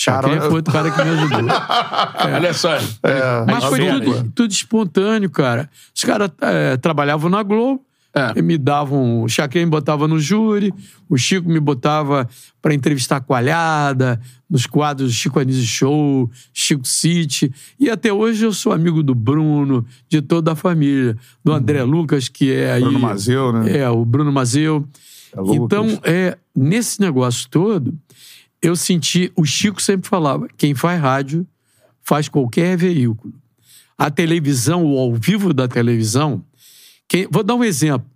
Chacrinha Caramba. foi outro cara que me ajudou. Olha só. É. Mas foi tudo, tudo espontâneo, cara. Os caras é, trabalhavam na Globo, É. me davam. O Chacrinha me botava no júri, o Chico me botava para entrevistar coalhada, nos quadros Chico Anísio Show, Chico City. E até hoje eu sou amigo do Bruno, de toda a família. Do André Lucas, que é aí. Bruno Mazeu, né? É, o Bruno Mazeu. É, então, é, nesse negócio todo, eu senti. O Chico sempre falava: quem faz rádio faz qualquer veículo. A televisão, o ao vivo da televisão. quem- vou dar um exemplo.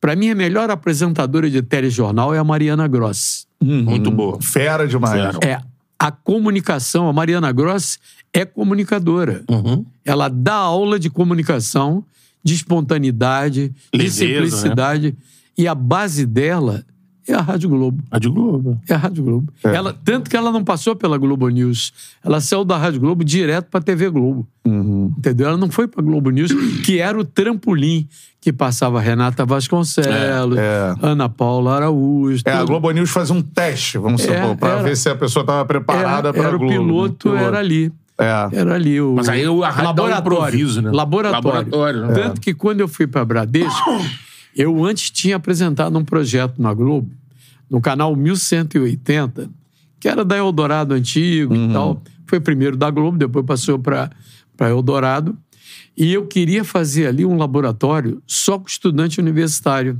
Para mim, a melhor apresentadora de telejornal é a Mariana Grossi. Muito boa. Fera demais. Fera. É a comunicação. A Mariana Grossi é comunicadora. Uhum. Ela dá aula de comunicação, de espontaneidade, de né? simplicidade. E a base dela é a Rádio Globo. Rádio Globo. É a Rádio Globo. Ela, tanto que ela não passou pela Globo News. Ela saiu da Rádio Globo direto para a TV Globo. Uhum. Entendeu? Ela não foi para Globo News, que era o trampolim que passava Renata Vasconcelos, É, Ana Paula Araújo. É, a. Globo News faz um teste, vamos É, supor, pra era. ver se a pessoa tava preparada era, pra era o Globo. né? piloto, era ali. É. Era ali o. Mas aí o- um improviso, né? Laboratório. Laboratório, né? Tanto que quando eu fui para Bradesco, eu antes tinha apresentado um projeto na Globo no canal 1180, que era da Eldorado antigo Uhum. e tal. Foi primeiro da Globo, depois passou para Eldorado. E eu queria fazer ali um laboratório só com estudante universitário.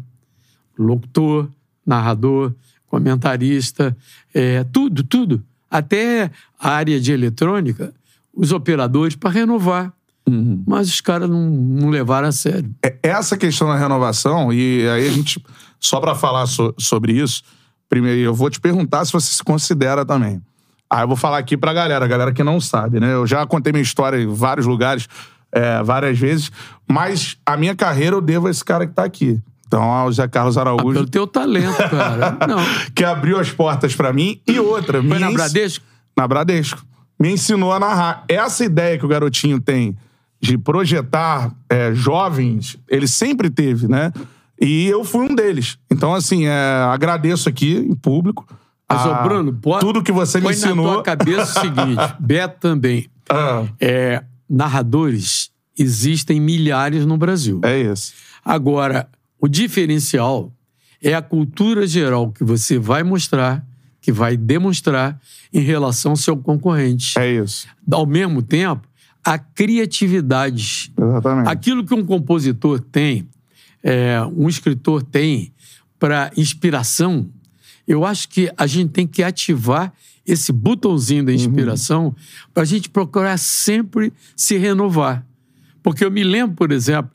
Locutor, narrador, comentarista, é, tudo, tudo. Até a área de eletrônica, os operadores, para renovar. Uhum. Mas os caras não, não levaram a sério. É, essa questão da renovação, e aí a gente, só pra falar so- sobre isso, primeiro eu vou te perguntar se você se considera também. Aí eu vou falar aqui pra galera, a galera que não sabe, né? Eu já contei minha história em vários lugares, é, várias vezes, mas a minha carreira eu devo a esse cara que tá aqui. Então, ao Zé Carlos Ah, Araújo, pelo teu talento, cara. Não. que abriu as portas pra mim, e outra. Foi me na ens- Bradesco? na Bradesco. Me ensinou a narrar. Essa ideia que o garotinho tem de projetar é, jovens, ele sempre teve, né? E eu fui um deles. Então, assim, é, agradeço aqui em público. Mas, ô, a- Bruno, pode- tudo que você me Põe na ensinou. tua cabeça o seguinte, Beto também. Ah, É, narradores existem milhares no Brasil. é isso. Agora, o diferencial é a cultura geral que você vai mostrar, que vai demonstrar em relação ao seu concorrente. É isso. Ao mesmo tempo, a criatividade. Exatamente. Aquilo que um compositor tem, é, um escritor tem para inspiração, eu acho que a gente tem que ativar esse botãozinho da inspiração para a gente procurar sempre se renovar. Porque eu me lembro, por exemplo,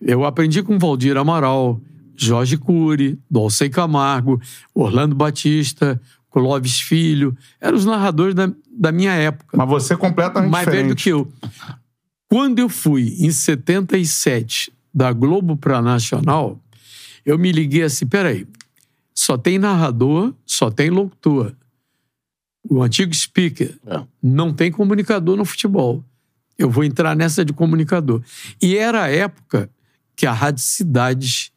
eu aprendi com Valdir Amaral, Jorge Cury, Dolcei Camargo, Orlando Batista, Clóvis Filho. Eram os narradores da, da minha época Mas você é completamente mais velho do diferente. que eu. Quando eu fui, em 77, da Globo para Nacional, eu me liguei assim: peraí, só tem narrador, só tem locutor. O antigo speaker. É. Não tem comunicador no futebol. Eu vou entrar nessa de comunicador. E era a época que a Rádio Cidades,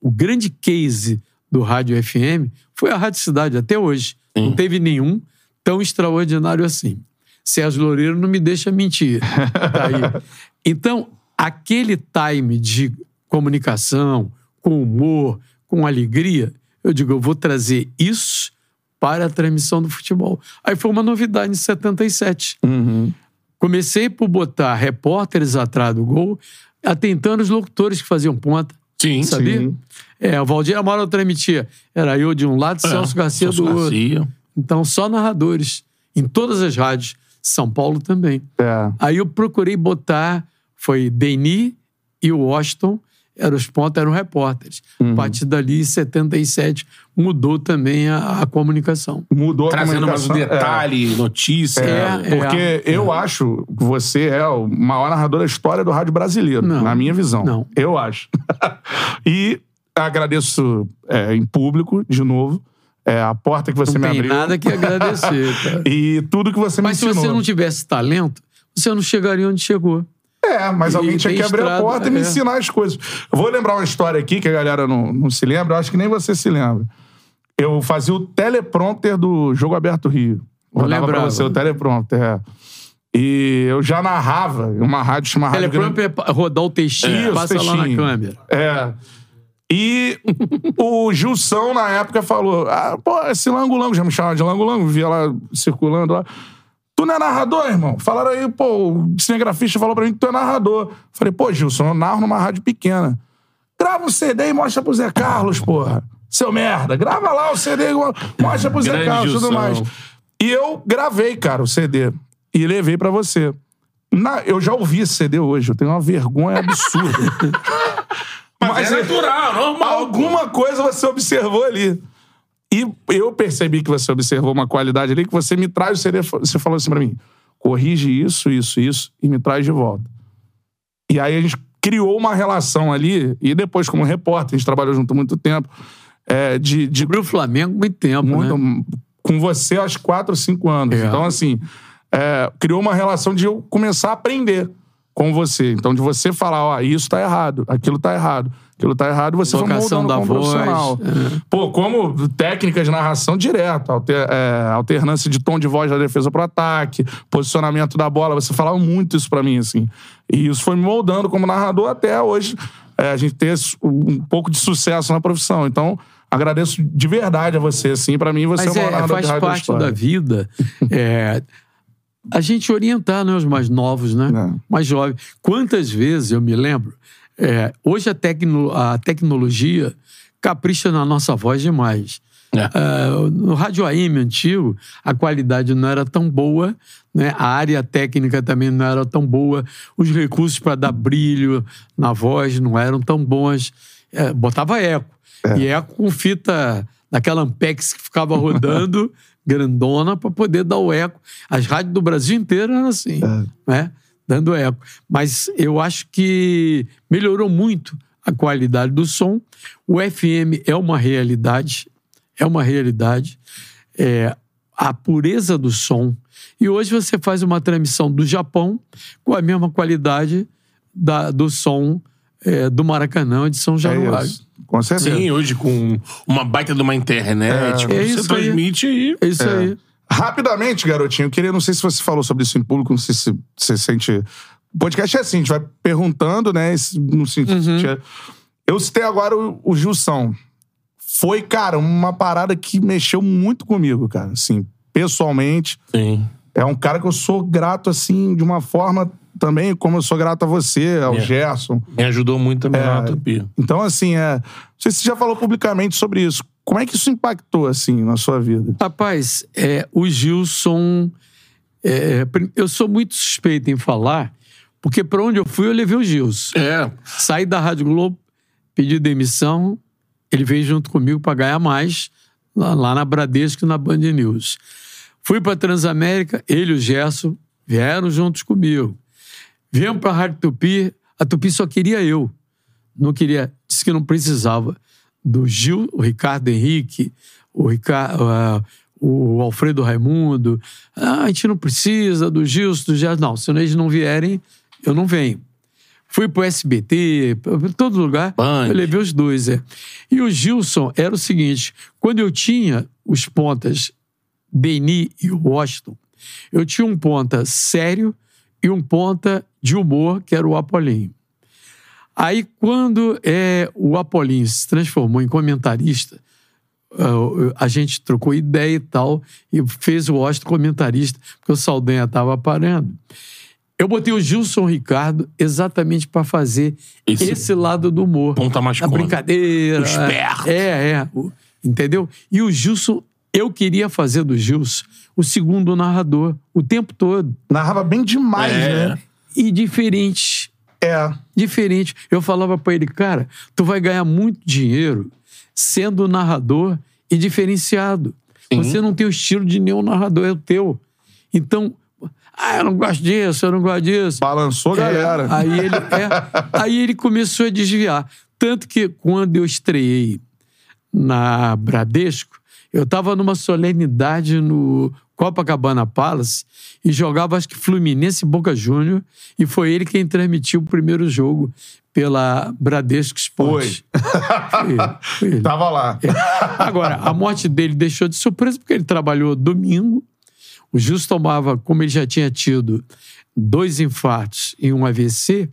o grande case do Rádio FM, foi a Rádio Cidade até hoje. Não teve nenhum tão extraordinário assim. Sérgio Loureiro não me deixa mentir. Tá. Então, aquele time de comunicação, com humor, com alegria, eu digo, eu vou trazer isso para a transmissão do futebol. Aí foi uma novidade em 77. Uhum. Comecei por botar repórteres atrás do gol, atentando os locutores que faziam ponta. Sim, Sabia? sim. É, o Valdir Amaral transmitia. Era eu de um lado, É, Celso Garcia Celso do outro. Garcia. Então, só narradores. Em todas as rádios. São Paulo também. É. Aí eu procurei botar, foi Deni e o Washington, eram os pontos, eram repórteres. Uhum. A partir dali, em 77, mudou também a, a comunicação. Mudou a Trazendo mais um comunicação. É. detalhe, notícia. É, Porque é. eu acho que você é o maior narrador da história do rádio brasileiro, Não. na minha visão. Não. Eu acho. e agradeço é, em público, de novo, é, a porta que você Não me tem abriu. nada que agradecer, cara. E tudo que você Mas se me ensinou. você não tivesse talento, você não chegaria onde chegou. É, mas alguém tinha que abrir a estrada, porta e me é. ensinar as coisas. Eu vou lembrar uma história aqui que a galera não, não se lembra, eu acho que nem você se lembra. Eu fazia o teleprompter do Jogo Aberto Rio. Não Rodava pra lembrava. você o teleprompter, é. E eu já narrava uma rádio chamada Rádio Grande. Teleprompter é rodar o textinho, Isso, passa lá na textinho. câmera. É. E o Gilson, na época, falou: ah, pô, esse lango-lango, já me chamava de lango-lango, via lá circulando lá. Tu não é narrador, irmão? Falaram aí, pô, o cinegrafista falou pra mim que tu é narrador. Falei, pô, Gilson, eu narro numa rádio pequena. Grava um CD e mostra pro Zé Carlos, porra. Seu merda. Grava lá o CD e mostra pro Zé Carlos e tudo mais. E eu gravei, cara, o CD. E levei pra você. Na- eu já ouvi esse CD hoje, eu tenho uma vergonha absurda. Mas, é natural, normal. Alguma coisa você observou ali. E eu percebi que você observou uma qualidade ali, que você me traz você falou assim pra mim, corrige isso, isso, isso, e me traz de volta. E aí a gente criou uma relação ali, e depois como repórter, a gente trabalhou junto muito tempo, é, de, de Cobriu o Flamengo muito tempo, muito, né? com você há quatro, cinco anos. É. Então, assim, é, criou uma relação de eu começar a aprender com você. Então, de você falar, ó, isso tá errado, aquilo tá errado, aquilo tá errado, você vai Vocação moldando da como voz, profissional. é. Pô, como técnicas de narração direta, alter- é, alternância de tom de voz da defesa pro ataque, posicionamento da bola, você falava muito isso pra mim, assim. E isso foi me moldando como narrador até hoje, é, a gente ter um pouco de sucesso na profissão. Então, agradeço de verdade a você, assim. Pra mim, você Mas é uma é, narrador faz de parte história. da vida. é, a gente orientar né, os mais novos, né? É. Mais jovens. Quantas vezes eu me lembro, é, hoje a, tecno, a tecnologia capricha na nossa voz demais. É. Ah, no rádio AM antigo, a qualidade não era tão boa, né? a área técnica também não era tão boa, os recursos para dar brilho na voz não eram tão bons. É, botava eco. E eco com fita daquela Ampex que ficava rodando, grandona, para poder dar o eco. As rádios do Brasil inteiro eram assim, né? Dando eco. Mas eu acho que melhorou muito a qualidade do som. O FM é uma realidade, é uma realidade. É, a pureza do som. E hoje você faz uma transmissão do Japão com a mesma qualidade da- do som é, do Maracanã e de São É Januário. isso. Com certeza. Sim, hoje com uma baita de uma internet, É você isso aí. transmite aí. É isso aí. Rapidamente, garotinho, eu queria, não sei se você falou sobre isso em público, não sei se você sente. O podcast é assim, a gente vai perguntando, né? No sentido. Uhum. Eu citei agora o, o Gilson. Foi, cara, uma parada que mexeu muito comigo, cara. Assim, pessoalmente. Sim. É um cara que eu sou grato, assim, de uma forma também, como eu sou grato a você, ao É. Gerson. Me ajudou muito também É. na utopia. Então, assim, é. Não sei se você já falou publicamente sobre isso. Como é que isso impactou, assim, na sua vida? Rapaz, é, o Gilson. é, eu sou muito suspeito em falar, porque para onde eu fui, eu levei o Gilson. É. Saí da Rádio Globo, pedi demissão, ele veio junto comigo para ganhar mais, lá, lá na Bradesco e na Band News. Fui para Transamérica, ele e o Gerson vieram juntos comigo. Viemos para a Rádio Tupi, a Tupi só queria eu. Não queria, disse que não precisava do Gil, o Ricardo Henrique, o, Ricardo, o Alfredo Raimundo. Ah, a gente não precisa do Gilson, do Gerson. Não, se eles não vierem, eu não venho. Fui pro SBT, pra todo lugar. Band. Eu levei os dois, é. E o Gilson era o seguinte: quando eu tinha os pontas Beni e Washington, eu tinha um ponta sério e um ponta de humor, que era o Apolinho. Aí, quando é, o Apolinho se transformou em comentarista, ah, a gente trocou ideia e tal, e fez o Washington comentarista, porque o Saldanha estava parando. Eu botei o Gilson Ricardo exatamente para fazer Esse esse, lado do humor. ponta mais A brincadeira. O esperto. É, é. o- Entendeu? E o Gilson, eu queria fazer do Gilson o segundo narrador o tempo todo. Narrava bem demais, É. né? E diferente. É. Diferente. Eu falava pra ele, cara, tu vai ganhar muito dinheiro sendo narrador e diferenciado. Sim. Você não tem o estilo de nenhum narrador, é o teu. Então, ah, eu não gosto disso, eu não gosto disso. Balançou a É, galera. aí, ele, é, aí ele começou a desviar. Tanto que quando eu estreiei na Bradesco, eu estava numa solenidade no Copacabana Palace e jogava, acho que Fluminense e Boca Júnior, e foi ele quem transmitiu o primeiro jogo pela Bradesco Esporte. Foi. foi. Tava lá. Agora, a morte dele deixou de surpresa porque ele trabalhou domingo. O Gilson tomava, como ele já tinha tido dois infartos e um AVC,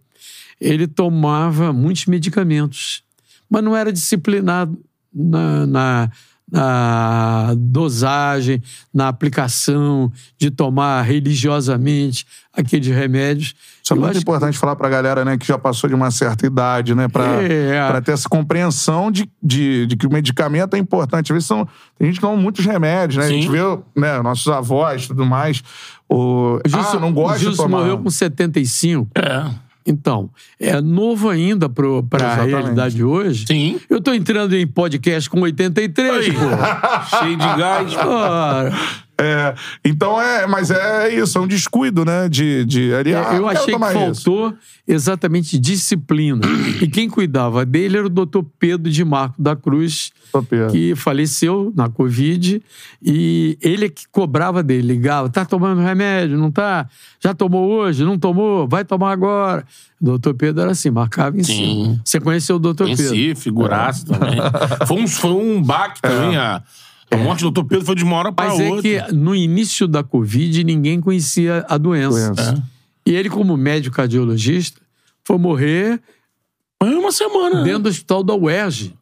ele tomava muitos medicamentos, mas não era disciplinado na, na, na dosagem, na aplicação, de tomar religiosamente aqueles remédios. Isso é muito acho que- importante falar pra galera, né, que já passou de uma certa idade, né, pra, É. pra ter essa compreensão de, de, de que o medicamento é importante. Às vezes são, tem gente que toma muitos remédios, né? A gente Sim. vê, né, nossos avós e tudo mais. O, O Gilson, ah, não gosta o de tomar. morreu com 75. É. Então, é novo ainda para a Exatamente. realidade de hoje. Sim. Eu tô entrando em podcast com 83, Aí. pô. Cheio de gás. Ora, É, então é, mas é isso, é um descuido, né, de... de ali, ah, eu achei que tomar isso. faltou exatamente disciplina. e quem cuidava dele era o doutor Pedro de Marco da Cruz, que faleceu na Covid. E ele é que cobrava dele, ligava: tá tomando remédio? Não tá? Já tomou hoje? Não tomou? Vai tomar agora. O doutor Pedro era assim, marcava em Sim. cima. Você conheceu o doutor Pedro? Conheci, figuraço também. Foi um, foi um baque também. A, a morte do Dr. Pedro foi de uma hora pra Mas é outra. que no início da Covid ninguém conhecia a doença. Doença. E ele, como médico cardiologista, foi morrer Foi uma semana. né? dentro do hospital da UERJ.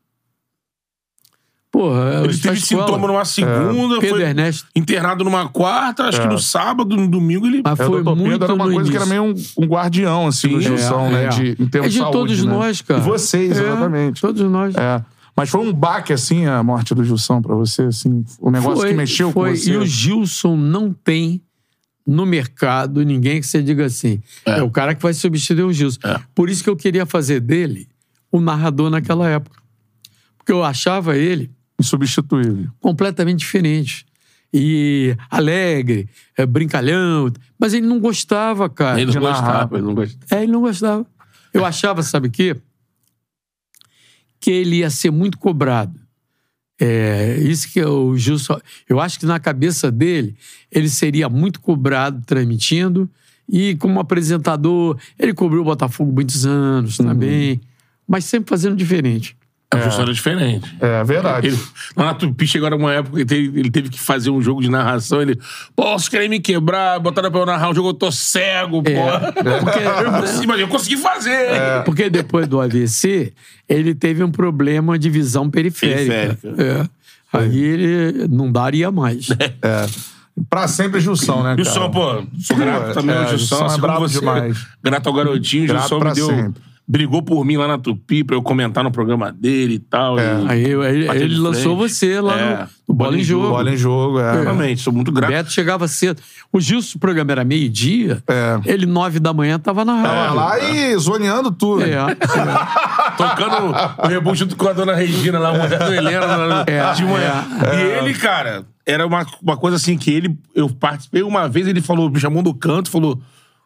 Porra, Ele está teve escola. sintoma numa segunda, Pedro foi Ernesto. internado numa quarta, acho que no sábado, no domingo ele. Mas É, foi muito Pedro era uma no coisa que era início. meio um, um guardião, assim, no Sim, Gilson, é, né? é. De, em termos É de saúde, todos né? nós, cara. E vocês, É, exatamente. Todos nós. É. Mas foi um baque, assim, a morte do Gilson pra você, assim, o negócio Foi- que mexeu foi. com você. E o Gilson não tem no mercado ninguém que você diga assim. É, o cara que vai substituir o Gilson. É. Por isso que eu queria fazer dele o narrador naquela época. Porque eu achava ele Insubstituível. completamente diferente. E alegre, é, brincalhão. Mas ele não gostava, cara. Ele não gostava, ele não gostava. É, ele não gostava. Eu achava, sabe o quê? Que ele ia ser muito cobrado. É, isso que o Gilson. Eu acho que na cabeça dele, ele seria muito cobrado transmitindo. E como apresentador, ele cobriu o Botafogo muitos anos também. Mas sempre fazendo diferente. A Gilson era diferente. É verdade. Ele, lá na Tupi chegaram uma época que teve- ele teve que fazer um jogo de narração. Ele, pô, vocês querem me quebrar, botaram pra eu narrar um jogo, eu tô cego, pô. Porque- eu, consegui, mas eu consegui fazer. Porque depois do AVC, ele teve um problema de visão periférica. Periférica. É. Aí ele não daria mais. É. Pra sempre Gilson, né, cara? Gilson, pô, sou grato É, também ao é, Gilson. Gilson é você. demais. Grato ao garotinho. Grato pra me deu. sempre. Brigou por mim lá na Tupi pra eu comentar no programa dele e tal. É. e- Aí, aí ele lançou você lá É. no, no Bola em Jogo. Bola em jogo, é. Realmente, sou muito grato. Beto chegava cedo. O Gilson, o programa era meio-dia. É. Ele, nove da manhã, tava na Tava rádio. lá e zoneando tudo. É. Tocando o reboot junto com a dona Regina lá, mulher do Helena lá, É, de manhã. é. E ele, cara, era uma, uma coisa assim que ele. Eu participei uma vez, ele falou, me chamou do canto, falou: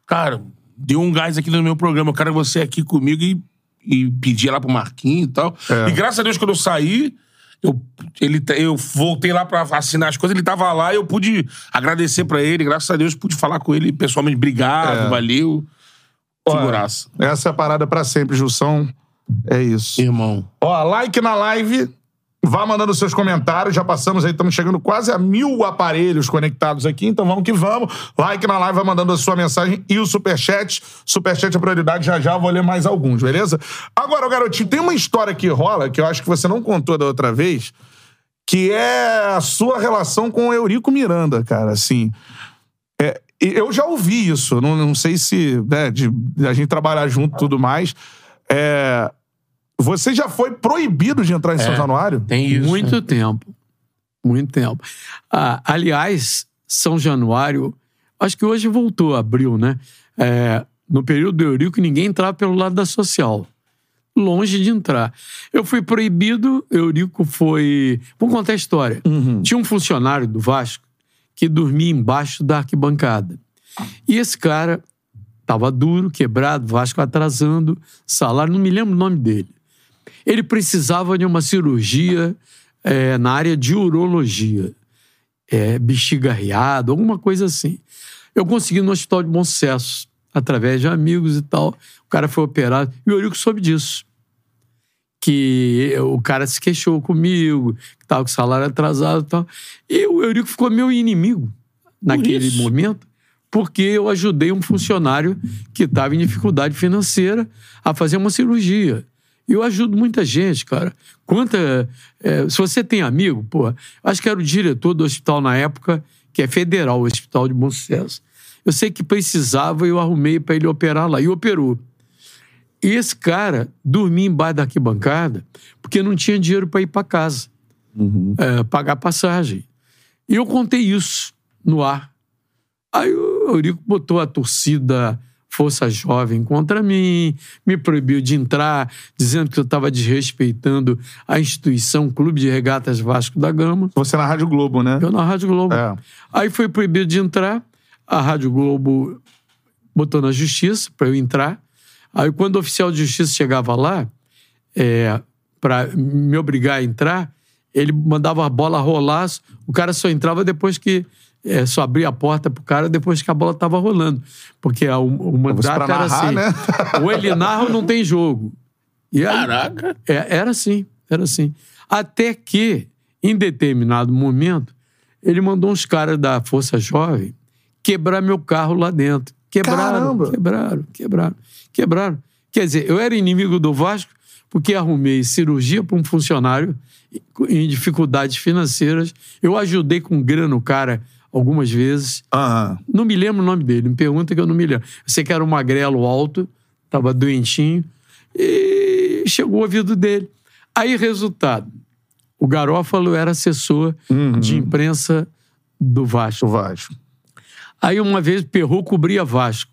Cara, deu um gás aqui no meu programa, eu quero você aqui comigo e, e pedir lá pro Marquinhos e tal. É. E graças a Deus, quando eu saí. Eu, ele, eu voltei lá pra assinar as coisas, ele tava lá e eu pude agradecer pra ele. Graças a Deus, pude falar com ele pessoalmente. Obrigado, É. valeu. Figuraça. Essa é a parada pra sempre, Gilson. É isso. Irmão. Ó, like na live. Vá mandando seus comentários. Já passamos aí, estamos chegando quase a mil aparelhos conectados aqui. Então vamos que vamos. Like na live, vai mandando a sua mensagem e o superchat. Superchat é prioridade. Já já vou ler mais alguns, beleza? Agora, garotinho, tem uma história que rola que eu acho que você não contou da outra vez. Que é a sua relação com o Eurico Miranda, cara. Assim. É, eu já ouvi isso. Não, não sei se. Né, de, de a gente trabalhar junto e tudo mais. É, você já foi proibido de entrar em São Januário? Tem isso. Muito tempo. Muito tempo. Ah, aliás, São Januário, acho que hoje voltou, abril, né? É, no período do Eurico, ninguém entrava pelo lado da social. Longe de entrar. Eu fui proibido, Eurico foi. Vou contar a história. Tinha um funcionário do Vasco que dormia embaixo da arquibancada. E esse cara estava duro, quebrado, Vasco atrasando, salário, não me lembro o nome dele. Ele precisava de uma cirurgia é, na área de urologia. É, bexiga riada, alguma coisa assim. Eu consegui no Hospital de Bom Sucesso, através de amigos e tal. O cara foi operado. E o Eurico soube disso. Que o cara se queixou comigo, que estava com salário atrasado e tal. E o Eurico ficou meu inimigo naquele isso? momento, porque eu ajudei um funcionário que estava em dificuldade financeira a fazer uma cirurgia. Eu ajudo muita gente, cara. Quanta. é, se você tem amigo, pô, acho que era o diretor do hospital na época, que é federal, o Hospital de Bom Sucesso. Eu sei que precisava e eu arrumei para ele operar lá. E operou. E esse cara dormia embaixo da arquibancada porque não tinha dinheiro para ir para casa, é, pagar passagem. E eu contei isso no ar. Aí o Eurico botou a torcida Força Jovem contra mim, me proibiu de entrar, dizendo que eu estava desrespeitando a instituição Clube de Regatas Vasco da Gama. Você na Rádio Globo, né? Eu na Rádio Globo. É. Aí foi proibido de entrar, a Rádio Globo botou na justiça para eu entrar. Aí quando o oficial de justiça chegava lá, é, para me obrigar a entrar, ele mandava a bola rolar, o cara só entrava depois que. É, só abria a porta pro cara depois que a bola estava rolando. Porque a- o, o mandato era narrar, assim: né? ou ele narra ou não tem jogo. E aí, Caraca. é, era assim, era assim. Até que, em determinado momento, ele mandou uns caras da Força Jovem quebrar meu carro lá dentro. Quebraram, Caramba! quebraram, quebraram, quebraram. Quer dizer, eu era inimigo do Vasco porque arrumei cirurgia para um funcionário em dificuldades financeiras. Eu ajudei com grana o cara algumas vezes. Aham. Não me lembro o nome dele, me pergunta que eu não me lembro. Eu sei que era um magrelo alto, tava doentinho, e chegou o ouvido dele. Aí, resultado, o Garófalo era assessor de imprensa do Vasco. Vasco. Aí, uma vez, o Perrot cobria Vasco.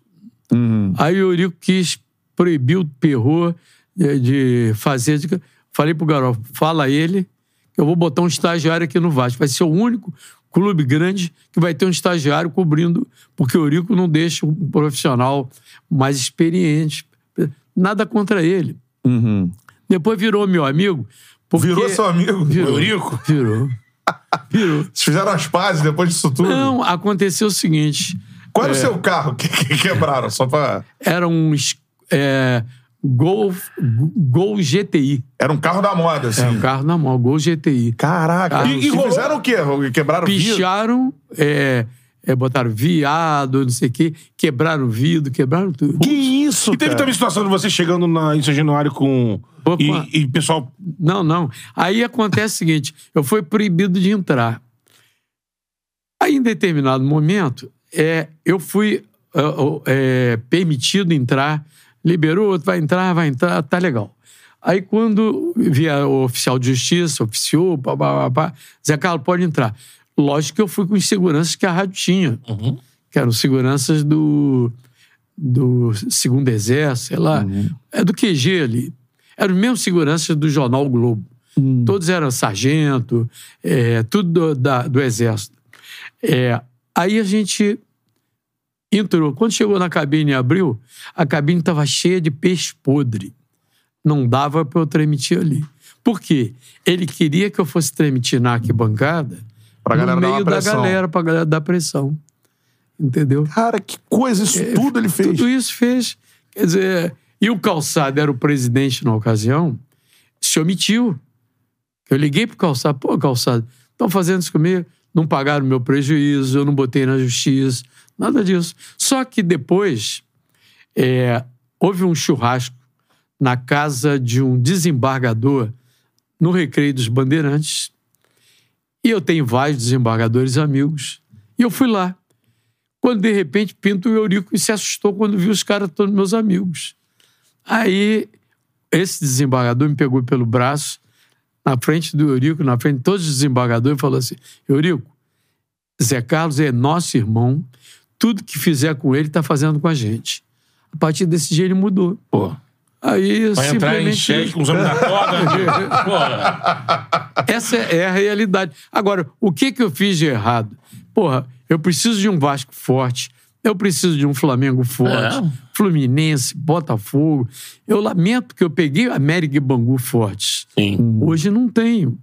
Aí o Eurico quis proibir o Perrot de, de fazer. Falei pro Garófalo, fala ele, que eu vou botar um estagiário aqui no Vasco. Vai ser o único clube grande que vai ter um estagiário cobrindo, porque o Eurico não deixa um profissional mais experiente. Nada contra ele. Depois virou meu amigo. porque- Virou seu amigo? Virou. Eurico? Virou. Virou. Vocês fizeram as pazes depois disso tudo? Não, aconteceu o seguinte: Qual era o seu carro que, que quebraram? Só pra... era um é, Gol, Gol GTI. Era um carro da moda, assim. É um carro na mão, Gol GTI. Caraca. E- E, e fizeram o quê? Quebraram vidro? Picharam, é, é, botaram viado, não sei o quê, quebraram o vidro, quebraram tudo. Que isso, E teve cara? também a situação de você chegando na, em São Januário com. Opa. E, e pessoal. Não, não. Aí acontece o seguinte: eu fui proibido de entrar. Aí, em determinado momento, é, eu fui é, é, permitido entrar, liberou, vai entrar, vai entrar, tá legal. Aí, quando via o oficial de justiça, oficiou, pá, pá, pá, pá, Zé Carlos, pode entrar. Lógico que eu fui com os seguranças que a rádio tinha, que eram seguranças do, do Segundo Exército, sei lá, é do QG ali. Eram os mesmos seguranças do jornal Globo. Todos eram sargento, é, tudo do, da- do Exército. É, aí a gente entrou. Quando chegou na cabine e abriu, a cabine estava cheia de peixe podre. Não dava para eu transmitir ali. Por quê? Ele queria que eu fosse transmitir na arquibancada Pra no meio da pressão. galera, pra galera dar pressão. Entendeu? Cara, que coisa isso tudo ele fez. É, Tudo isso fez. Quer dizer, e o Calçado era o presidente na ocasião, se omitiu. Eu liguei pro Calçado, pô, Calçado, estão fazendo isso comigo? Não pagaram meu prejuízo, eu não botei na justiça, nada disso. Só que depois é, houve um churrasco na casa de um desembargador no Recreio dos Bandeirantes. E eu tenho vários desembargadores amigos. E eu fui lá. Quando de repente pinta o Eurico e se assustou quando viu os caras todos meus amigos. Aí esse desembargador me pegou pelo braço, na frente do Eurico, na frente de todos os desembargadores, e falou assim: Eurico, Zé Carlos é nosso irmão, tudo que fizer com ele está fazendo com a gente. A partir desse dia ele mudou. Pô. Aí Vai entrar em simplesmente. cheque com os homens da. Porra. Essa é a realidade. Agora, o que, que eu fiz de errado? Porra, eu preciso de um Vasco forte. Eu preciso de um Flamengo forte. É. Fluminense, Botafogo. Eu lamento que eu peguei América e Bangu fortes. Sim. Hoje não tenho.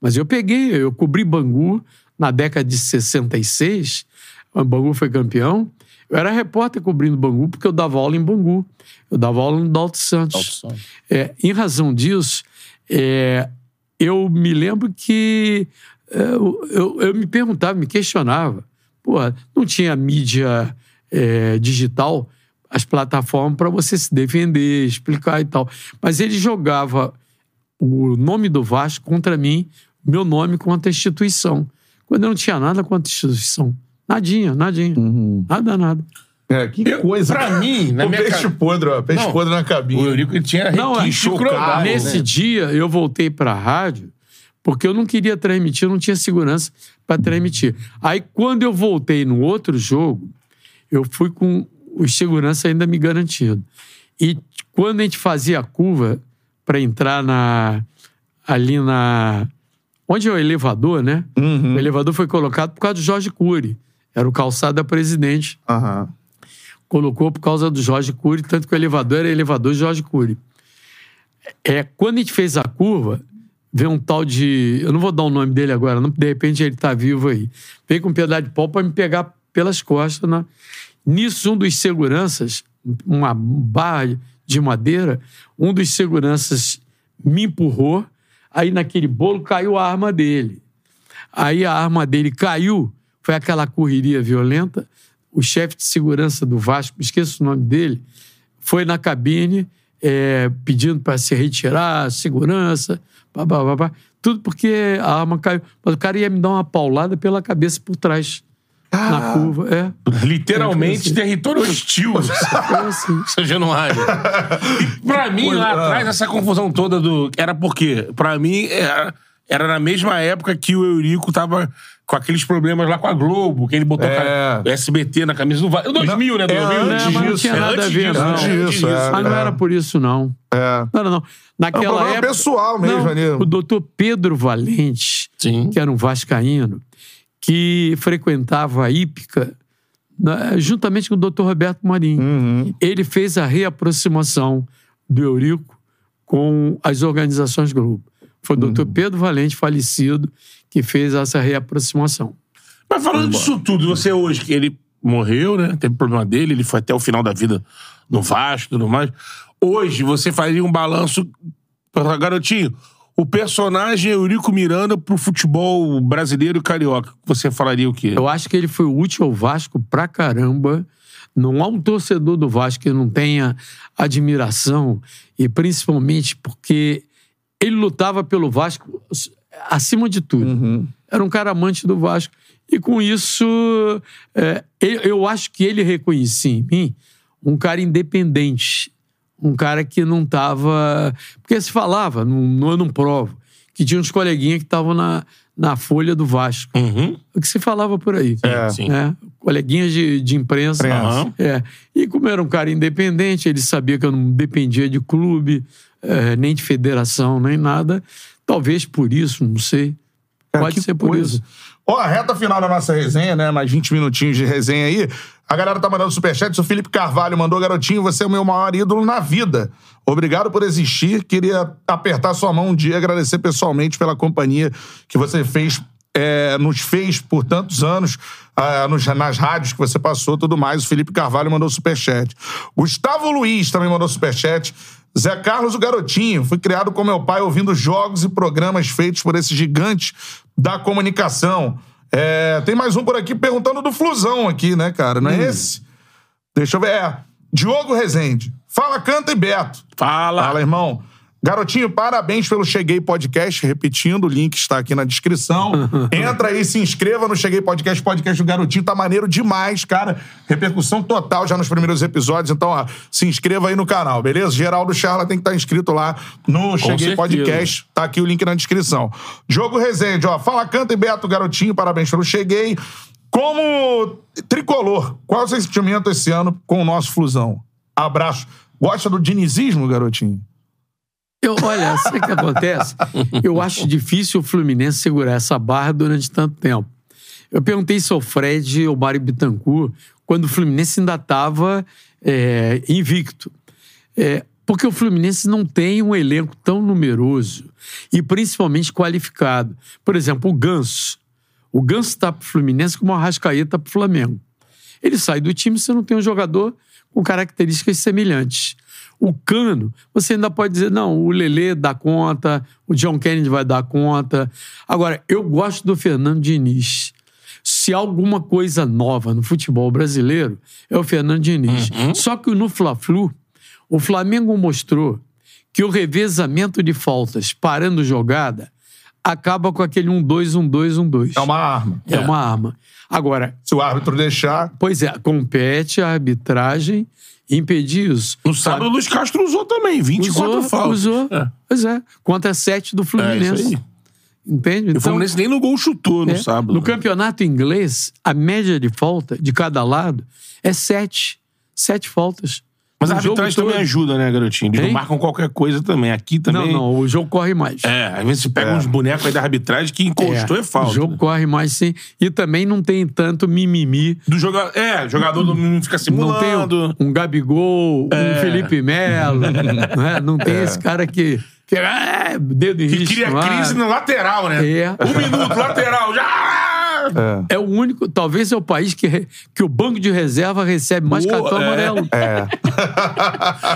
Mas eu peguei, eu cobri Bangu na década de 66. O Bangu foi campeão. Eu era repórter cobrindo Bangu porque eu dava aula em Bangu. Eu dava aula no Dalto Santos. Dalto Santos. É, em razão disso, é, eu me lembro que é, eu, eu, me perguntava, me questionava. Porra, não tinha mídia é, digital, as plataformas para você se defender, explicar e tal. Mas ele jogava o nome do Vasco contra mim, meu nome contra a instituição. Quando eu não tinha nada contra a instituição. Nadinha, nadinha. Nada, nada. É, que coisa. Pra mim, na o minha peixe ca- podre, ó. Peixe Não. podre na O cabine. Eurico ele tinha Não, é chocado, Nesse né? dia, eu voltei para a rádio porque eu não queria transmitir, eu não tinha segurança para transmitir. Aí, quando eu voltei no outro jogo, eu fui com os segurança ainda me garantindo. E quando a gente fazia a curva para entrar na ali na onde é o elevador, né? O elevador foi colocado por causa do Jorge Cury. Era o calçado da presidente Aham. colocou por causa do Jorge Cury, tanto que o elevador era elevador Jorge Cury. É, quando a gente fez a curva, veio um tal de. Eu não vou dar o nome dele agora, não, de repente ele tá vivo aí. Veio com um pedaço de pau para me pegar pelas costas. Né? Nisso, um dos seguranças, uma barra de madeira, um dos seguranças me empurrou, aí naquele bolo caiu a arma dele. Aí a arma dele caiu, foi aquela correria violenta. O chefe de segurança do Vasco, esqueço o nome dele, foi na cabine é, pedindo para se retirar, segurança, pá, pá, pá, pá. Tudo porque a arma caiu. Mas o cara ia me dar uma paulada pela cabeça por trás. Na curva, é. Literalmente É, território hostil. Foi assim. Seu Januário. Pra mim, lá atrás, essa confusão toda do. Era por quê? Pra mim, era, era na mesma época que o Eurico tava com aqueles problemas lá com a Globo, que ele botou É. o SBT na camisa do Vasco. 2000, né? é 2000, antes É, mas não disso, tinha é nada a antes ver, disso, não. antes disso, é. Mas não era por isso, não. É. Não, não, não. É um Naquela época. pessoal mesmo, não, ali. O doutor Pedro Valente, Sim. que era um vascaíno, que frequentava a Ípica juntamente com o doutor Roberto Marinho. Uhum. Ele fez a reaproximação do Eurico com as organizações Globo. Foi o Uhum. doutor Pedro Valente, falecido, que fez essa reaproximação. Mas falando disso tudo, você hoje, que ele morreu, né? Teve problema dele, ele foi até o final da vida no Vasco e tudo mais. Hoje, você faria um balanço. Garotinho, o personagem Eurico Miranda pro futebol brasileiro e carioca. Você falaria o quê? Eu acho que ele foi útil ao Vasco pra caramba. Não há um torcedor do Vasco que não tenha admiração, e principalmente porque ele lutava pelo Vasco acima de tudo. Era um cara amante do Vasco. E com isso, é, eu, acho que ele reconhecia em mim um cara independente. Um cara que não estava. Porque se falava, eu não provo, que tinha uns coleguinhas que estavam na, na folha do Vasco. Uhum. O que se falava por aí. É. Sim. Né? Coleguinhas de, de imprensa. Aham. É. E como era um cara independente, ele sabia que eu não dependia de clube, eh, nem de federação, nem nada. Talvez por isso, não sei. Cara, Pode ser por coisa. isso. Ó, a reta final da nossa resenha, né? Mais 20 minutinhos de resenha aí. A galera tá mandando superchat. O Felipe Carvalho mandou, garotinho, você é o meu maior ídolo na vida. Obrigado por existir. Queria apertar sua mão um dia e agradecer pessoalmente pela companhia que você fez, é, nos fez por tantos anos, ah, nos- nas rádios que você passou tudo mais. O Felipe Carvalho mandou superchat. Gustavo Luiz também mandou superchat. Zé Carlos, o garotinho, fui criado com meu pai ouvindo jogos e programas feitos por esse gigante da comunicação. É, tem mais um por aqui perguntando do Flusão aqui, né, cara? Não é esse? Deixa eu ver. É. Diogo Rezende. Fala, canta e Beto. Fala. Fala, irmão. Garotinho, parabéns pelo Cheguei Podcast. Repetindo, o link está aqui na descrição. Entra aí, se inscreva no Cheguei Podcast. Podcast do Garotinho tá maneiro demais, cara. Repercussão total já nos primeiros episódios. Então, ó, se inscreva aí no canal, beleza? Geraldo Charla tem que estar inscrito lá no Cheguei certeza. Podcast. Tá aqui o link na descrição. Diogo Rezende, ó. Fala, canta e Beto, Garotinho. Parabéns pelo Cheguei. Como tricolor, qual é o seu sentimento esse ano com o nosso Flusão? Abraço. Gosta do dinizismo, garotinho? Eu, olha, sabe o que acontece? Eu acho difícil o Fluminense segurar essa barra durante tanto tempo. Eu perguntei isso ao Fred e ao Mário Bittencourt quando o Fluminense ainda estava invicto. É, porque o Fluminense não tem um elenco tão numeroso e principalmente qualificado. Por exemplo, o Ganso. O Ganso está para o Fluminense como o Arrascaeta para o Flamengo. Ele sai do time se não tem um jogador com características semelhantes. O Cano, você ainda pode dizer, não, o Lelê dá conta, o John Kennedy vai dar conta. Agora, eu gosto do Fernando Diniz. Se há alguma coisa nova no futebol brasileiro, é o Fernando Diniz. Só que no Fla-Flu, o Flamengo mostrou que o revezamento de faltas parando jogada acaba com aquele 1-2, 1-2, 1-2. É uma arma. É uma arma. Agora, Se o árbitro deixar. Pois é, compete a arbitragem impedir isso. No sábado, o Luiz Castro usou também, 24 Usou, faltas. usou. É. Pois é, contra 7 do É Fluminense. isso aí. Entende? E o Então, Fluminense nem no gol chutou no é, sábado. no campeonato inglês, a média de falta de cada lado é 7. 7 faltas. Mas a arbitragem todo. também ajuda, né, garotinho? Eles não Hein? marcam qualquer coisa também. Aqui Não, também. não, o jogo corre mais. É, às vezes você pega uns bonecos aí da arbitragem que encostou é, falta. O jogo corre mais sim. E também não tem tanto mimimi. Do jogador, é, o jogador não não fica Não simulando. tem um, um Gabigol, É. um Felipe Melo. né? Não tem esse cara que. que é, dedo em Que risco cria crise no lateral, né? É. Um minuto, lateral, já! É o único, talvez é o país que, que o banco de reserva recebe mais Boa, cartão é. amarelo. É.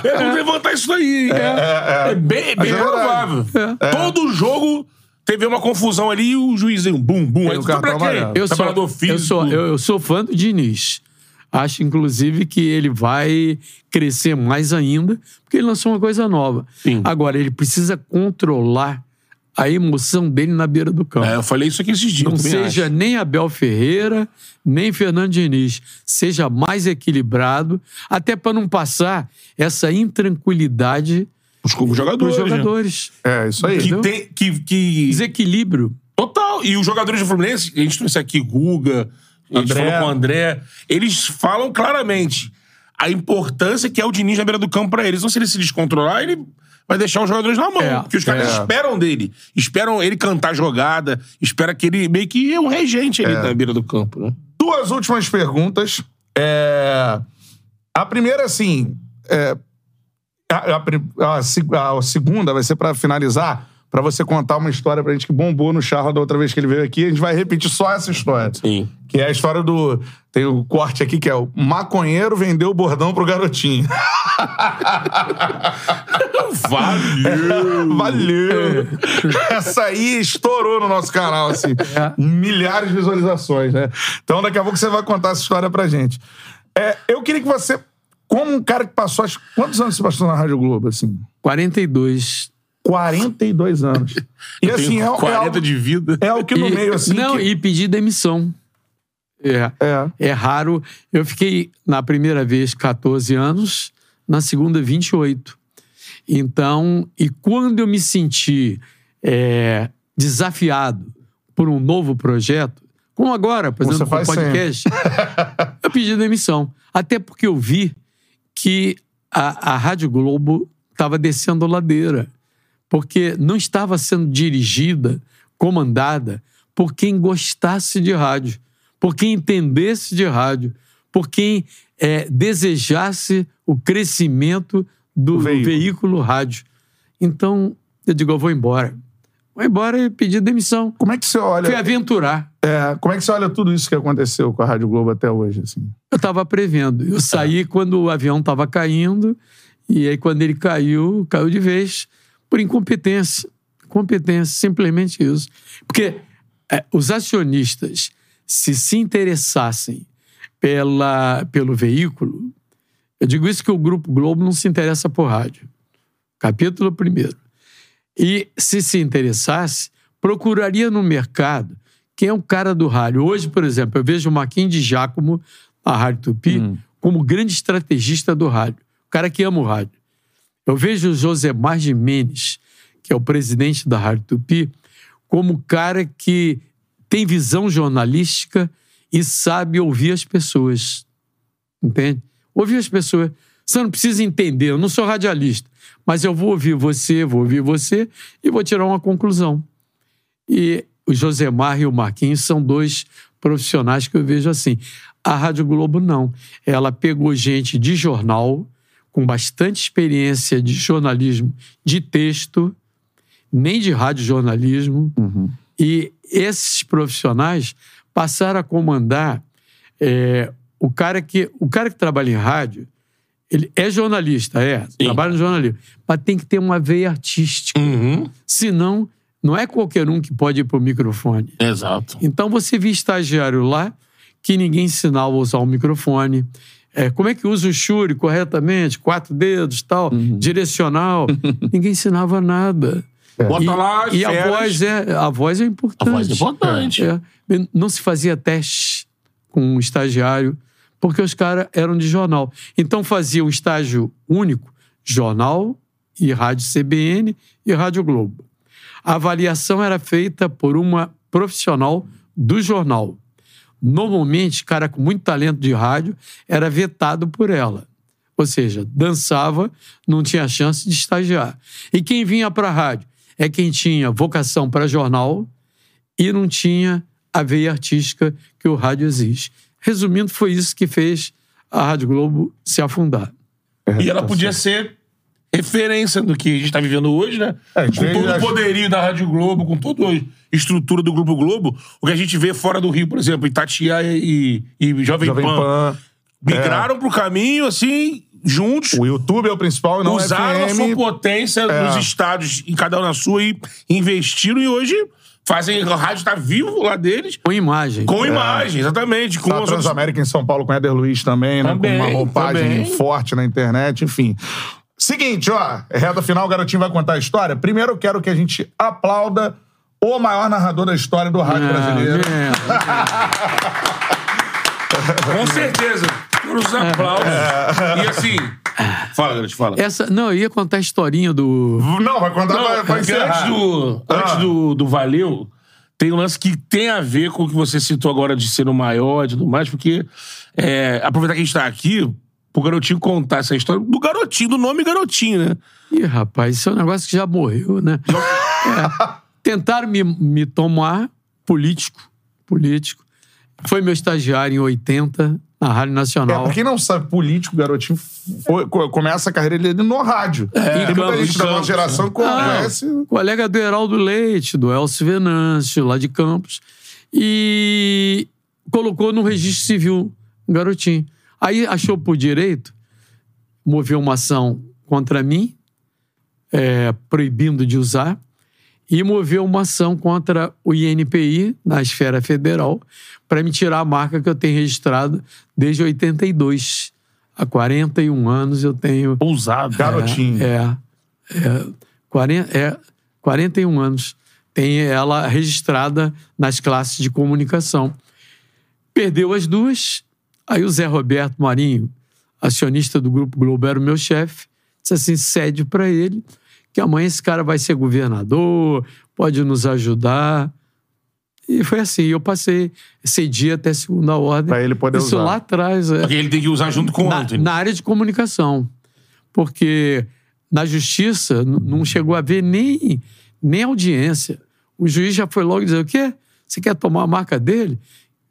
É, vamos levantar isso aí. É, bem, bem é verdade. provável. Todo jogo teve uma confusão ali e o juizinho, bum, bum. Aí tá pra cartão quê? amarelo. Eu sou, físico. eu, sou, eu, eu sou fã do Diniz. Acho, inclusive, que ele vai crescer mais ainda, porque ele lançou uma coisa nova. Sim. Agora, ele precisa controlar a emoção dele na beira do campo. É, eu falei isso aqui esses dias. Não seja acho. nem Abel Ferreira, nem Fernando Diniz. Seja mais equilibrado, até para não passar essa intranquilidade Os para jogadores. os né? jogadores. É, isso aí. Que tem. Que, que... Desequilíbrio. Total. E os jogadores do Fluminense, a gente trouxe aqui Guga, a gente André. falou com o André, eles falam claramente a importância que é o Diniz na beira do campo pra eles. Então, se ele se descontrolar, ele vai deixar os jogadores na mão. É, porque os caras é. esperam dele. Esperam ele cantar jogada, espera que ele meio que é um regente ali na beira do campo, né? Duas últimas perguntas. É, A primeira, assim. é, A, a a a segunda vai ser pra finalizar, pra você contar uma história pra gente que bombou no Charla da outra vez que ele veio aqui. A gente vai repetir só essa história. Sim. Que é a história do. Tem o corte aqui que é o maconheiro vendeu o bordão pro garotinho. Valeu! Valeu! Essa aí estourou no nosso canal, assim. É. Milhares de visualizações, né? Então daqui a pouco você vai contar essa história pra gente. É, eu queria que você, como um cara que passou. Quantos anos você passou na Rádio Globo, assim? 42. 42 anos. E assim, é, é 40 algo, de vida. é algo que no E- meio, assim. Não, que- e pedir demissão. É. É. É raro. Eu fiquei, na primeira vez, 14 anos, na segunda, 28. Então, e quando eu me senti é, desafiado por um novo projeto, como agora, por exemplo, com o podcast, eu pedi demissão. Até porque eu vi que a, a Rádio Globo estava descendo ladeira. Porque não estava sendo dirigida, comandada por quem gostasse de rádio, por quem entendesse de rádio, por quem eh, desejasse o crescimento do veículo. veículo. rádio. Então, eu digo, eu vou embora. Vou embora e pedir demissão. Como é que você Fui olha. aventurar. é, como é que você olha tudo isso que aconteceu com a Rádio Globo até hoje, assim? Eu estava prevendo. Eu saí quando o avião estava caindo, e aí, quando ele caiu, caiu de vez, por incompetência. Competência, simplesmente isso. Porque é, os acionistas, se se interessassem pela, pelo veículo, eu digo isso que o Grupo Globo não se interessa por rádio. Capítulo primeiro. E se se interessasse, procuraria no mercado quem é o cara do rádio. Hoje, por exemplo, eu vejo o Marquinhos de Giacomo, na Rádio Tupi, como grande estrategista do rádio. O cara que ama o rádio. Eu vejo o Josemar Jimenez, que é o presidente da Rádio Tupi, como o cara que tem visão jornalística e sabe ouvir as pessoas. Entende? Ouvir as pessoas. Você não precisa entender, eu não sou radialista, mas eu vou ouvir você, vou ouvir você e vou tirar uma conclusão. E o Josemar e o Marquinhos são dois profissionais que eu vejo assim. A Rádio Globo não. Ela pegou gente de jornal, com bastante experiência de jornalismo de texto, nem de radiojornalismo, e esses profissionais passaram a comandar é, o cara que o cara que trabalha em rádio ele é jornalista é trabalha no jornalismo mas tem que ter uma veia artística Uhum. senão não é qualquer um que pode ir para o microfone Exato. então você via estagiário lá que ninguém ensinava a usar o microfone. É, como é que usa o Shure corretamente? Quatro dedos, tal, direcional. ninguém ensinava nada. Bota e, lá as e a voz é a voz é importante. A voz é importante. É. Não se fazia teste com um estagiário porque os caras eram de jornal. Então fazia um estágio único, jornal e rádio CBN e rádio Globo. A avaliação era feita por uma profissional do jornal. Normalmente, cara com muito talento de rádio era vetado por ela. Ou seja, dançava, não tinha chance de estagiar. E quem vinha para a rádio é quem tinha vocação para jornal e não tinha a veia artística que o rádio exige. Resumindo, foi isso que fez a Rádio Globo se afundar. E ela podia ser referência do que a gente tá vivendo hoje, né? É, com todo o poderio da Rádio Globo, com toda a estrutura do Grupo Globo, o que a gente vê fora do Rio, por exemplo, Itatiaia e, e Jovem, Jovem Pan, Pan. migraram pro caminho, assim, juntos. O YouTube é o principal e não usaram a FM. sua potência É. nos estádios, em cada um na sua, e investiram, e hoje fazem. A rádio tá vivo lá deles, Com imagem. com imagem, exatamente. Com Tá a Transamérica em São Paulo com Éder Luiz também, né? Também, com uma roupagem também. forte na internet, enfim. Seguinte, ó. Reta final, o garotinho vai contar a história. Primeiro, eu quero que a gente aplauda o maior narrador da história do rádio brasileiro. É, Com certeza. Os aplausos. E assim. Fala, garoto, fala. essa, não, eu ia contar a historinha do. Não, vai contar Não, pra, pra porque encerrar. antes do, Ah. antes do, do Valeu, tem um lance que tem a ver com o que você citou agora de ser o maior e tudo mais, porque é, aproveitar que a gente tá aqui, pro garotinho contar essa história do garotinho, do nome garotinho, né? Ih, rapaz, isso é um negócio que já morreu, né? É, tentaram me, me tomar político. Político. Foi meu estagiário em 80, na Rádio É, Nacional. pra quem não sabe, político, garotinho, foi- co- começa a carreira dele no rádio. Tem muita Campos, gente da nossa geração que conhece. Ah, colega do Heraldo Leite, do Elcio Venâncio, lá de Campos. E colocou no registro civil um garotinho. Aí achou por direito, moveu uma ação contra mim, é, proibindo de usar, e moveu uma ação contra o INPI, na esfera federal, para me tirar a marca que eu tenho registrado desde 82. Há 41 anos eu tenho Ousado. Garotinho. é, é, 40, é 41 anos. Tem ela registrada nas classes de comunicação. Perdeu as duas. Aí o Zé Roberto Marinho, acionista do Grupo Globo, era o meu chefe, disse assim: cede para ele, que amanhã esse cara vai ser governador, pode nos ajudar. E foi assim, eu passei, cedi até segunda ordem. Pra ele poder Isso usar. lá atrás. É Porque ele tem que usar junto com o na, Anthony. na área de comunicação. Porque na justiça não chegou a ver nem, nem audiência. O juiz já foi logo dizer: o quê? Você quer tomar a marca dele?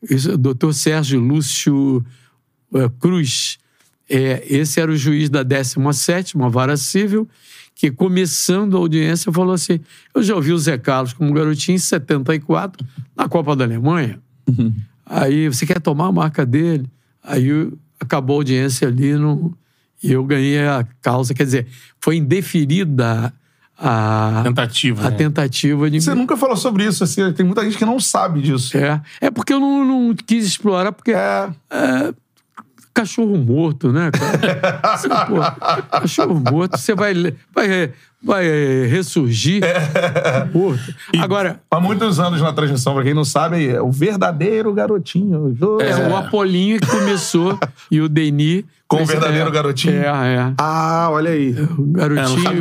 Isso, doutor Sérgio Lúcio eh, Cruz. É, esse era o juiz da 17, vara civil, que começando a audiência falou assim: Eu já ouvi o Zé Carlos como garotinho em 74, na Copa da Alemanha. Aí você quer tomar a marca dele? Aí acabou a audiência ali no, e eu ganhei a causa. Quer dizer, foi indeferida a, Tentativa. a né? tentativa de. Você nunca falou sobre isso, assim, tem muita gente que não sabe disso. É, é porque eu não, não quis explorar, porque É. cachorro morto, né, cara? Assim, pô, cachorro morto, você vai, vai, vai ressurgir morto. Agora, Há muitos anos na transmissão, pra quem não sabe, é o verdadeiro garotinho. José. é o Apolinho que começou e o Deni. Com o verdadeiro garotinho? É, é. Ah, olha aí. O garotinho,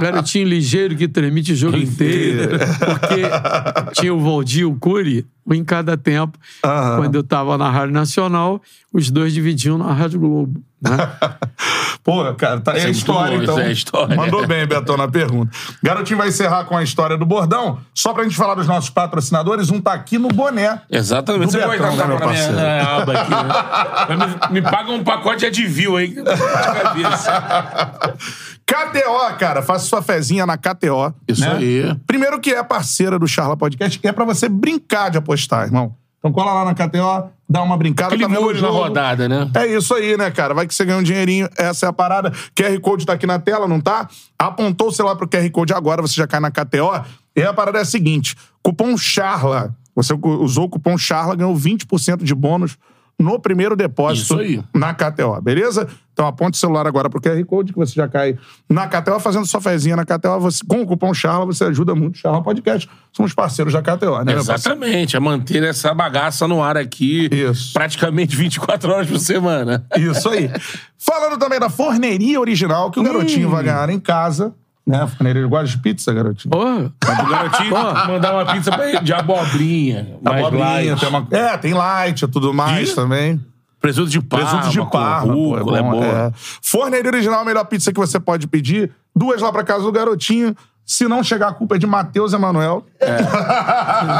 garotinho ligeiro que transmite o jogo inteiro. Porque tinha o Valdir e o Cury, um em cada tempo. Aham. Quando eu estava na Rádio Nacional, os dois dividiam na Rádio Globo. Né? Pô, cara, tá é muito história, bom, então. é história. Mandou bem, Betão, na pergunta. Garotinho vai encerrar com a história do bordão. Só pra gente falar dos nossos patrocinadores, um tá aqui no boné. Exatamente. Você Betão, entrar né, meu na minha, na aba aqui, né? Me, me paga um pacote de Advil aí. De cabeça. KTO, cara, faça sua fezinha na KTO. Isso né? aí. Primeiro que é parceira do Charla Podcast, que é pra você brincar de apostar, irmão. Então cola lá na KTO, dá uma brincada. Aquele tá molho na rodada, né? É isso aí, né, cara? Vai que você ganha um dinheirinho, essa é a parada. QR Code tá aqui na tela, não tá? Apontou o celular pro QR Code agora, você já cai na KTO. E a parada é a seguinte: cupom CHARLA. Você usou o cupom CHARLA, ganhou 20% de bônus no primeiro depósito na KTO, beleza? Então aponte o celular agora pro QR Code, que você já cai na KTO, fazendo sua fezinha na KTO. Você, com o cupom CHARLA, você ajuda muito o Charla Podcast. Somos parceiros da KTO, né? Exatamente. A manter essa bagaça no ar aqui. Isso. Praticamente 24 horas por semana. Isso aí. Falando também da forneria original, que o garotinho vai ganhar em casa. Né? Forneria gosta de pizza, garotinho? Mas o garotinho mandar uma pizza pra ele de abobrinha. Mais Abobrinha, light. tem uma... É, tem light e tudo mais E? também. Presunto de parma. Presunto de parma, pô, rúcula, é, bom, boa. é. Forneria original, a melhor pizza que você pode pedir. Duas lá pra casa do garotinho. Se não chegar, a culpa é de Matheus Emanuel.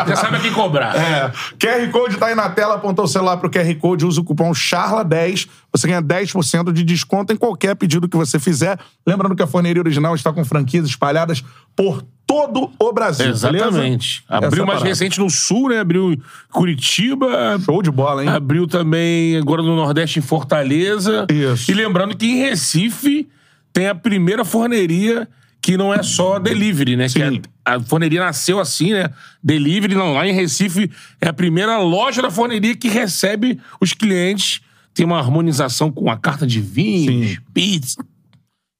Já sabe a quem cobrar. É. QR Code tá aí na tela, apontou o celular pro QR Code, usa o cupom CHARLA10, você ganha 10% de desconto em qualquer pedido que você fizer. Lembrando que a forneria original está com franquias espalhadas por todo o Brasil, beleza? Exatamente. Essa é Abriu a mais parada. recente no Sul, né? Abriu em Curitiba. Show de bola, hein? Abriu também agora no Nordeste em Fortaleza. Isso. E lembrando que em Recife tem a primeira forneria que não é só delivery, né? Que Sim. a, a forneria nasceu assim, né? Delivery, não. Lá em Recife é a primeira loja da forneria que recebe os clientes. Tem uma harmonização com a carta de vinhos, Sim. pizza.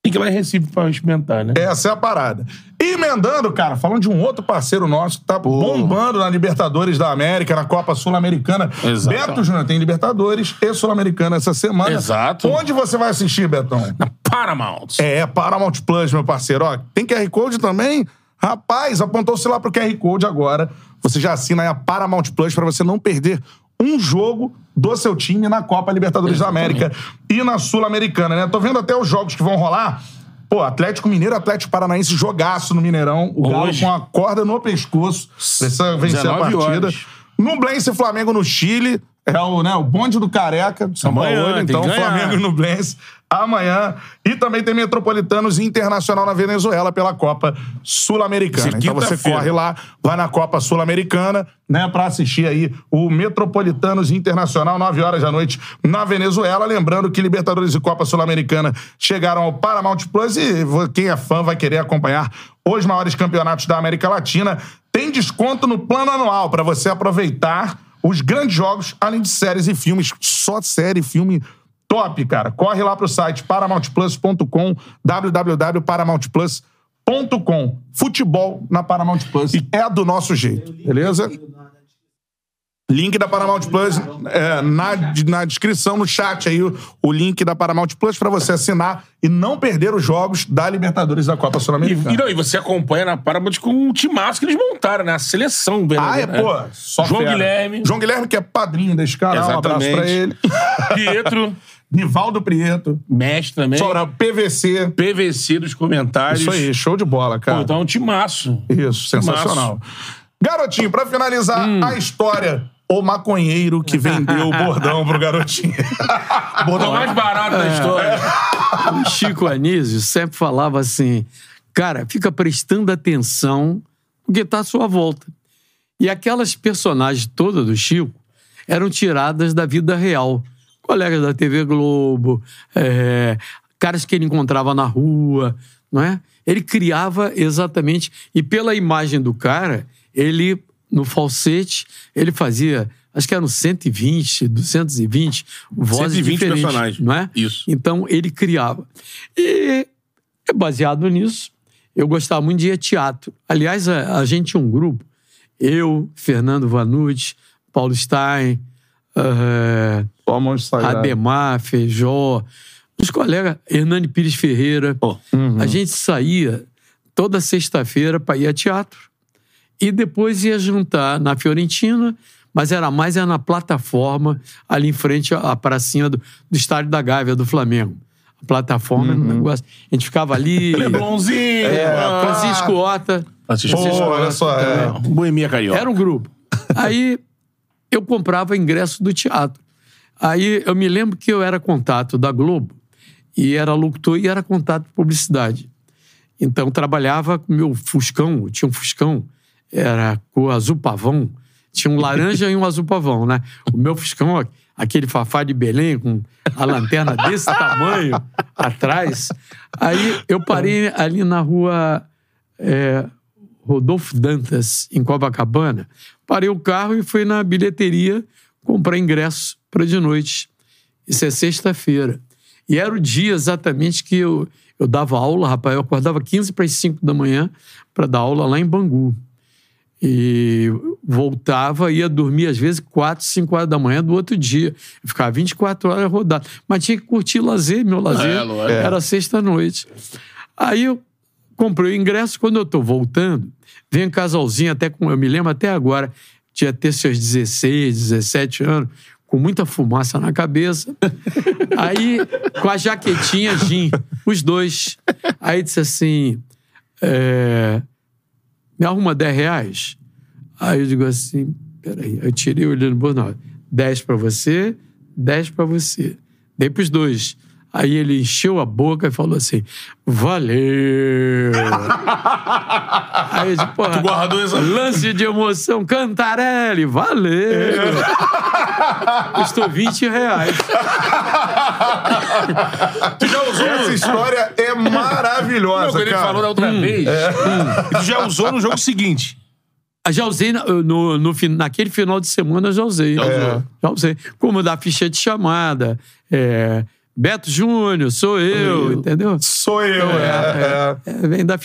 Tem que ir lá em Recife pra experimentar, né? Essa é a parada. E emendando, cara, falando de um outro parceiro nosso que tá bombando na Libertadores da América, na Copa Sul-Americana. Beto Júnior tem Libertadores e Sul-Americana essa semana. Exato. Onde você vai assistir, Betão? Na Paramount. É, Paramount Plus, meu parceiro. Ó, tem QR Code também? Rapaz, apontou-se lá pro QR Code agora. Você já assina aí a Paramount Plus pra você não perder um jogo do seu time na Copa Libertadores da América e na Sul-Americana, né? Tô vendo até os jogos que vão rolar. Pô, Atlético Mineiro, Atlético Paranaense, jogaço no Mineirão. O Galo com a corda no pescoço. Precisa vencer a 19 partida. horas. Nublense e Flamengo no Chile. É o, né, o bonde do Careca, do São Amanhã, Paulo. Então. Flamengo e Nublense amanhã. E também tem Metropolitanos e Internacional na Venezuela pela Copa Sul-Americana. Então você quinta-feira. corre lá, vai na Copa Sul-Americana, né, pra assistir aí o Metropolitanos e Internacional, 9 horas da noite, na Venezuela. Lembrando que Libertadores e Copa Sul-Americana chegaram ao Paramount Plus e quem é fã vai querer acompanhar os maiores campeonatos da América Latina. Tem desconto no plano anual para você aproveitar os grandes jogos, além de séries e filmes. Só série e filme top, cara. Corre lá pro site paramountplus.com, www.paramountplus.com. Futebol na Paramount Plus é do nosso jeito, beleza? Link da Paramount Plus é, na, na descrição, no chat aí, o, o link da Paramount Plus pra você assinar e não perder os jogos da Libertadores da Copa E, Sul-Americana. e, não, e você acompanha na Paramount com um timaço que eles montaram, né? A seleção Ah, é, verdadeira. pô. né? Só João fera. Guilherme. João Guilherme, que é padrinho desse canal. Um abraço pra ele. Pietro, Nivaldo Prieto. mestre também. Sobra PVC. PVC dos comentários. Isso aí, show de bola, cara. Pô, então é um timaço. Isso, sensacional. Garotinho, pra finalizar Hum. a história, o maconheiro que vendeu o bordão pro garotinho. O bordão mais barato É. da história. O Chico Anísio sempre falava assim: cara, fica prestando atenção no que está à sua volta. E aquelas personagens todas do Chico eram tiradas da vida real. Colegas da TV Globo, é, caras que ele encontrava na rua, não é? Ele criava exatamente. E pela imagem do cara, ele, no falsete, ele fazia. Acho que eram 120, 220 vozes 120 diferentes, personagens. não é? Isso. Então ele criava. E baseado nisso, eu gostava muito de ir a teatro. Aliás, a, a gente tinha um grupo, eu, Fernando Vanucci, Paulo Stein, sagrado. Ademar, Feijó, os colegas, Hernani Pires Ferreira. A gente saía toda sexta-feira para ir a teatro. E depois ia jantar na Fiorentina, mas era mais era na plataforma, ali em frente à pracinha do, do Estádio da Gávea, do Flamengo. A plataforma, um negócio. A gente ficava ali. Leblonzinho. É, ah, Francisco Ota. Francisco Francisco olha só, é. Ota. Boemia Carioca. Era um grupo. Aí eu comprava ingresso do teatro. Aí eu me lembro que eu era contato da Globo e era locutor e era contato de publicidade. Então trabalhava com meu Fuscão, eu tinha um Fuscão, era cor azul pavão, tinha um laranja e um azul pavão, né? O meu Fuscão, ó, aquele fafá de Belém com a lanterna desse tamanho atrás. Aí eu parei ali na rua é, Rodolfo Dantas, em Copacabana, parei o carro e fui na bilheteria comprar ingresso para de noite. Isso é sexta-feira. E era o dia exatamente que eu, eu dava aula, rapaz. Eu acordava 15 para as 5 da manhã para dar aula lá em Bangu. E voltava, ia dormir às vezes 4, 5 horas da manhã do outro dia. Eu ficava 24 horas rodado. Mas tinha que curtir lazer, meu lazer É, era sexta-noite. Aí eu comprei o ingresso, quando eu tô voltando, vem um casalzinho, até com, eu me lembro até agora, tinha ter seus 16, 17 anos, com muita fumaça na cabeça. Aí, com a jaquetinha Jim, os dois. Aí disse assim: é, me arruma 10 reais? Aí eu digo assim: peraí. Eu tirei o olho no bolso, não, 10 pra você, 10 pra você. Dei pros dois. Aí ele encheu a boca e falou assim: valeu! Aí eu disse, porra, Tu guardou essa- lance de emoção, Cantarelli, valeu! Custou 20 reais. Tu já usou Essa história é Não, maravilhosa, quando ele cara. falou da outra vez, hum, tu já usou no jogo seguinte. Ah, Já usei no, no, fin- naquele final de semana, já usei. Já usou. Já usei. Como dar ficha de chamada, é, Beto Júnior, sou eu, entendeu? Sou eu, é. é. É, vem da.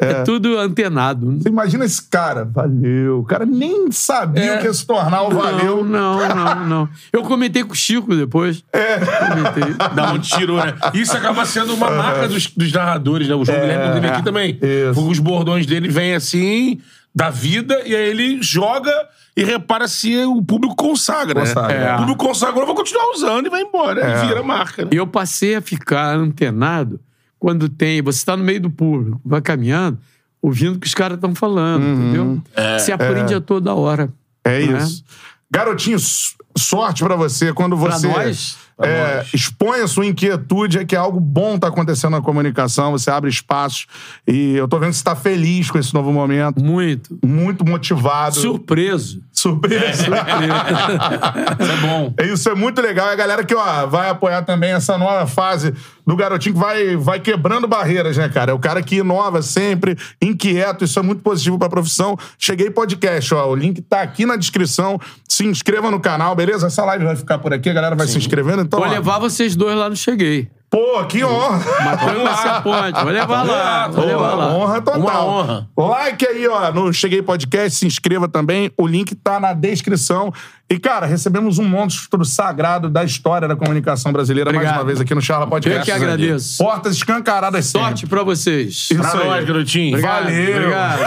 É. tudo antenado. Você imagina esse cara, valeu. O cara nem sabia o que ia se tornar o valeu. Não, não, não, não. Eu comentei com o Chico depois. É. Comentei. Dá um tiro, né? Isso acaba sendo uma marca dos, dos narradores, né? O João Guilherme teve aqui também. Isso. Os bordões dele vêm assim, da vida, e aí ele joga e repara se o público consagra, Consagra. né? É. O público consagrou, vai continuar usando e vai embora. É. E vira marca, né? Eu passei a ficar antenado quando tem. Você está no meio do público, vai caminhando, ouvindo o que os caras estão falando, entendeu? Você aprende a toda hora. É Não é? isso. Garotinho, s- sorte pra você quando Pra você nós, é, expõe a sua inquietude, é que algo bom tá acontecendo na comunicação, você abre espaços. E eu tô vendo que você tá feliz com esse novo momento, muito. muito motivado. Surpreso. Surpresa. Isso é bom. É Isso é muito legal. É a galera que ó, vai apoiar também essa nova fase do garotinho que vai, vai quebrando barreiras, né, cara? É o cara que inova sempre, inquieto. Isso é muito positivo pra profissão. Cheguei podcast, ó. O link tá aqui na descrição. Se inscreva no canal, beleza? Essa live vai ficar por aqui, a galera vai se inscrevendo. Então, Vou ó, levar vocês dois lá no Cheguei. Pô, que honra. Matando essa ponte. Vou levar lá. Vou levar lá. honra total. Uma honra. Like aí, ó, no Cheguei Podcast, se inscreva também. O link tá na descrição. E, cara, recebemos um monstro sagrado da história da comunicação brasileira mais Obrigado. uma vez aqui no Charla Podcast. Eu que agradeço. Portas escancaradas sempre. Sorte pra vocês. Isso Pra aí. nós, garotinho. Obrigado, Valeu. Obrigado.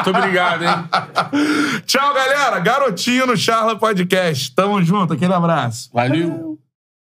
Muito obrigado, hein? Tchau, galera. Garotinho no Charla Podcast. Tamo junto. Aquele abraço. Valeu.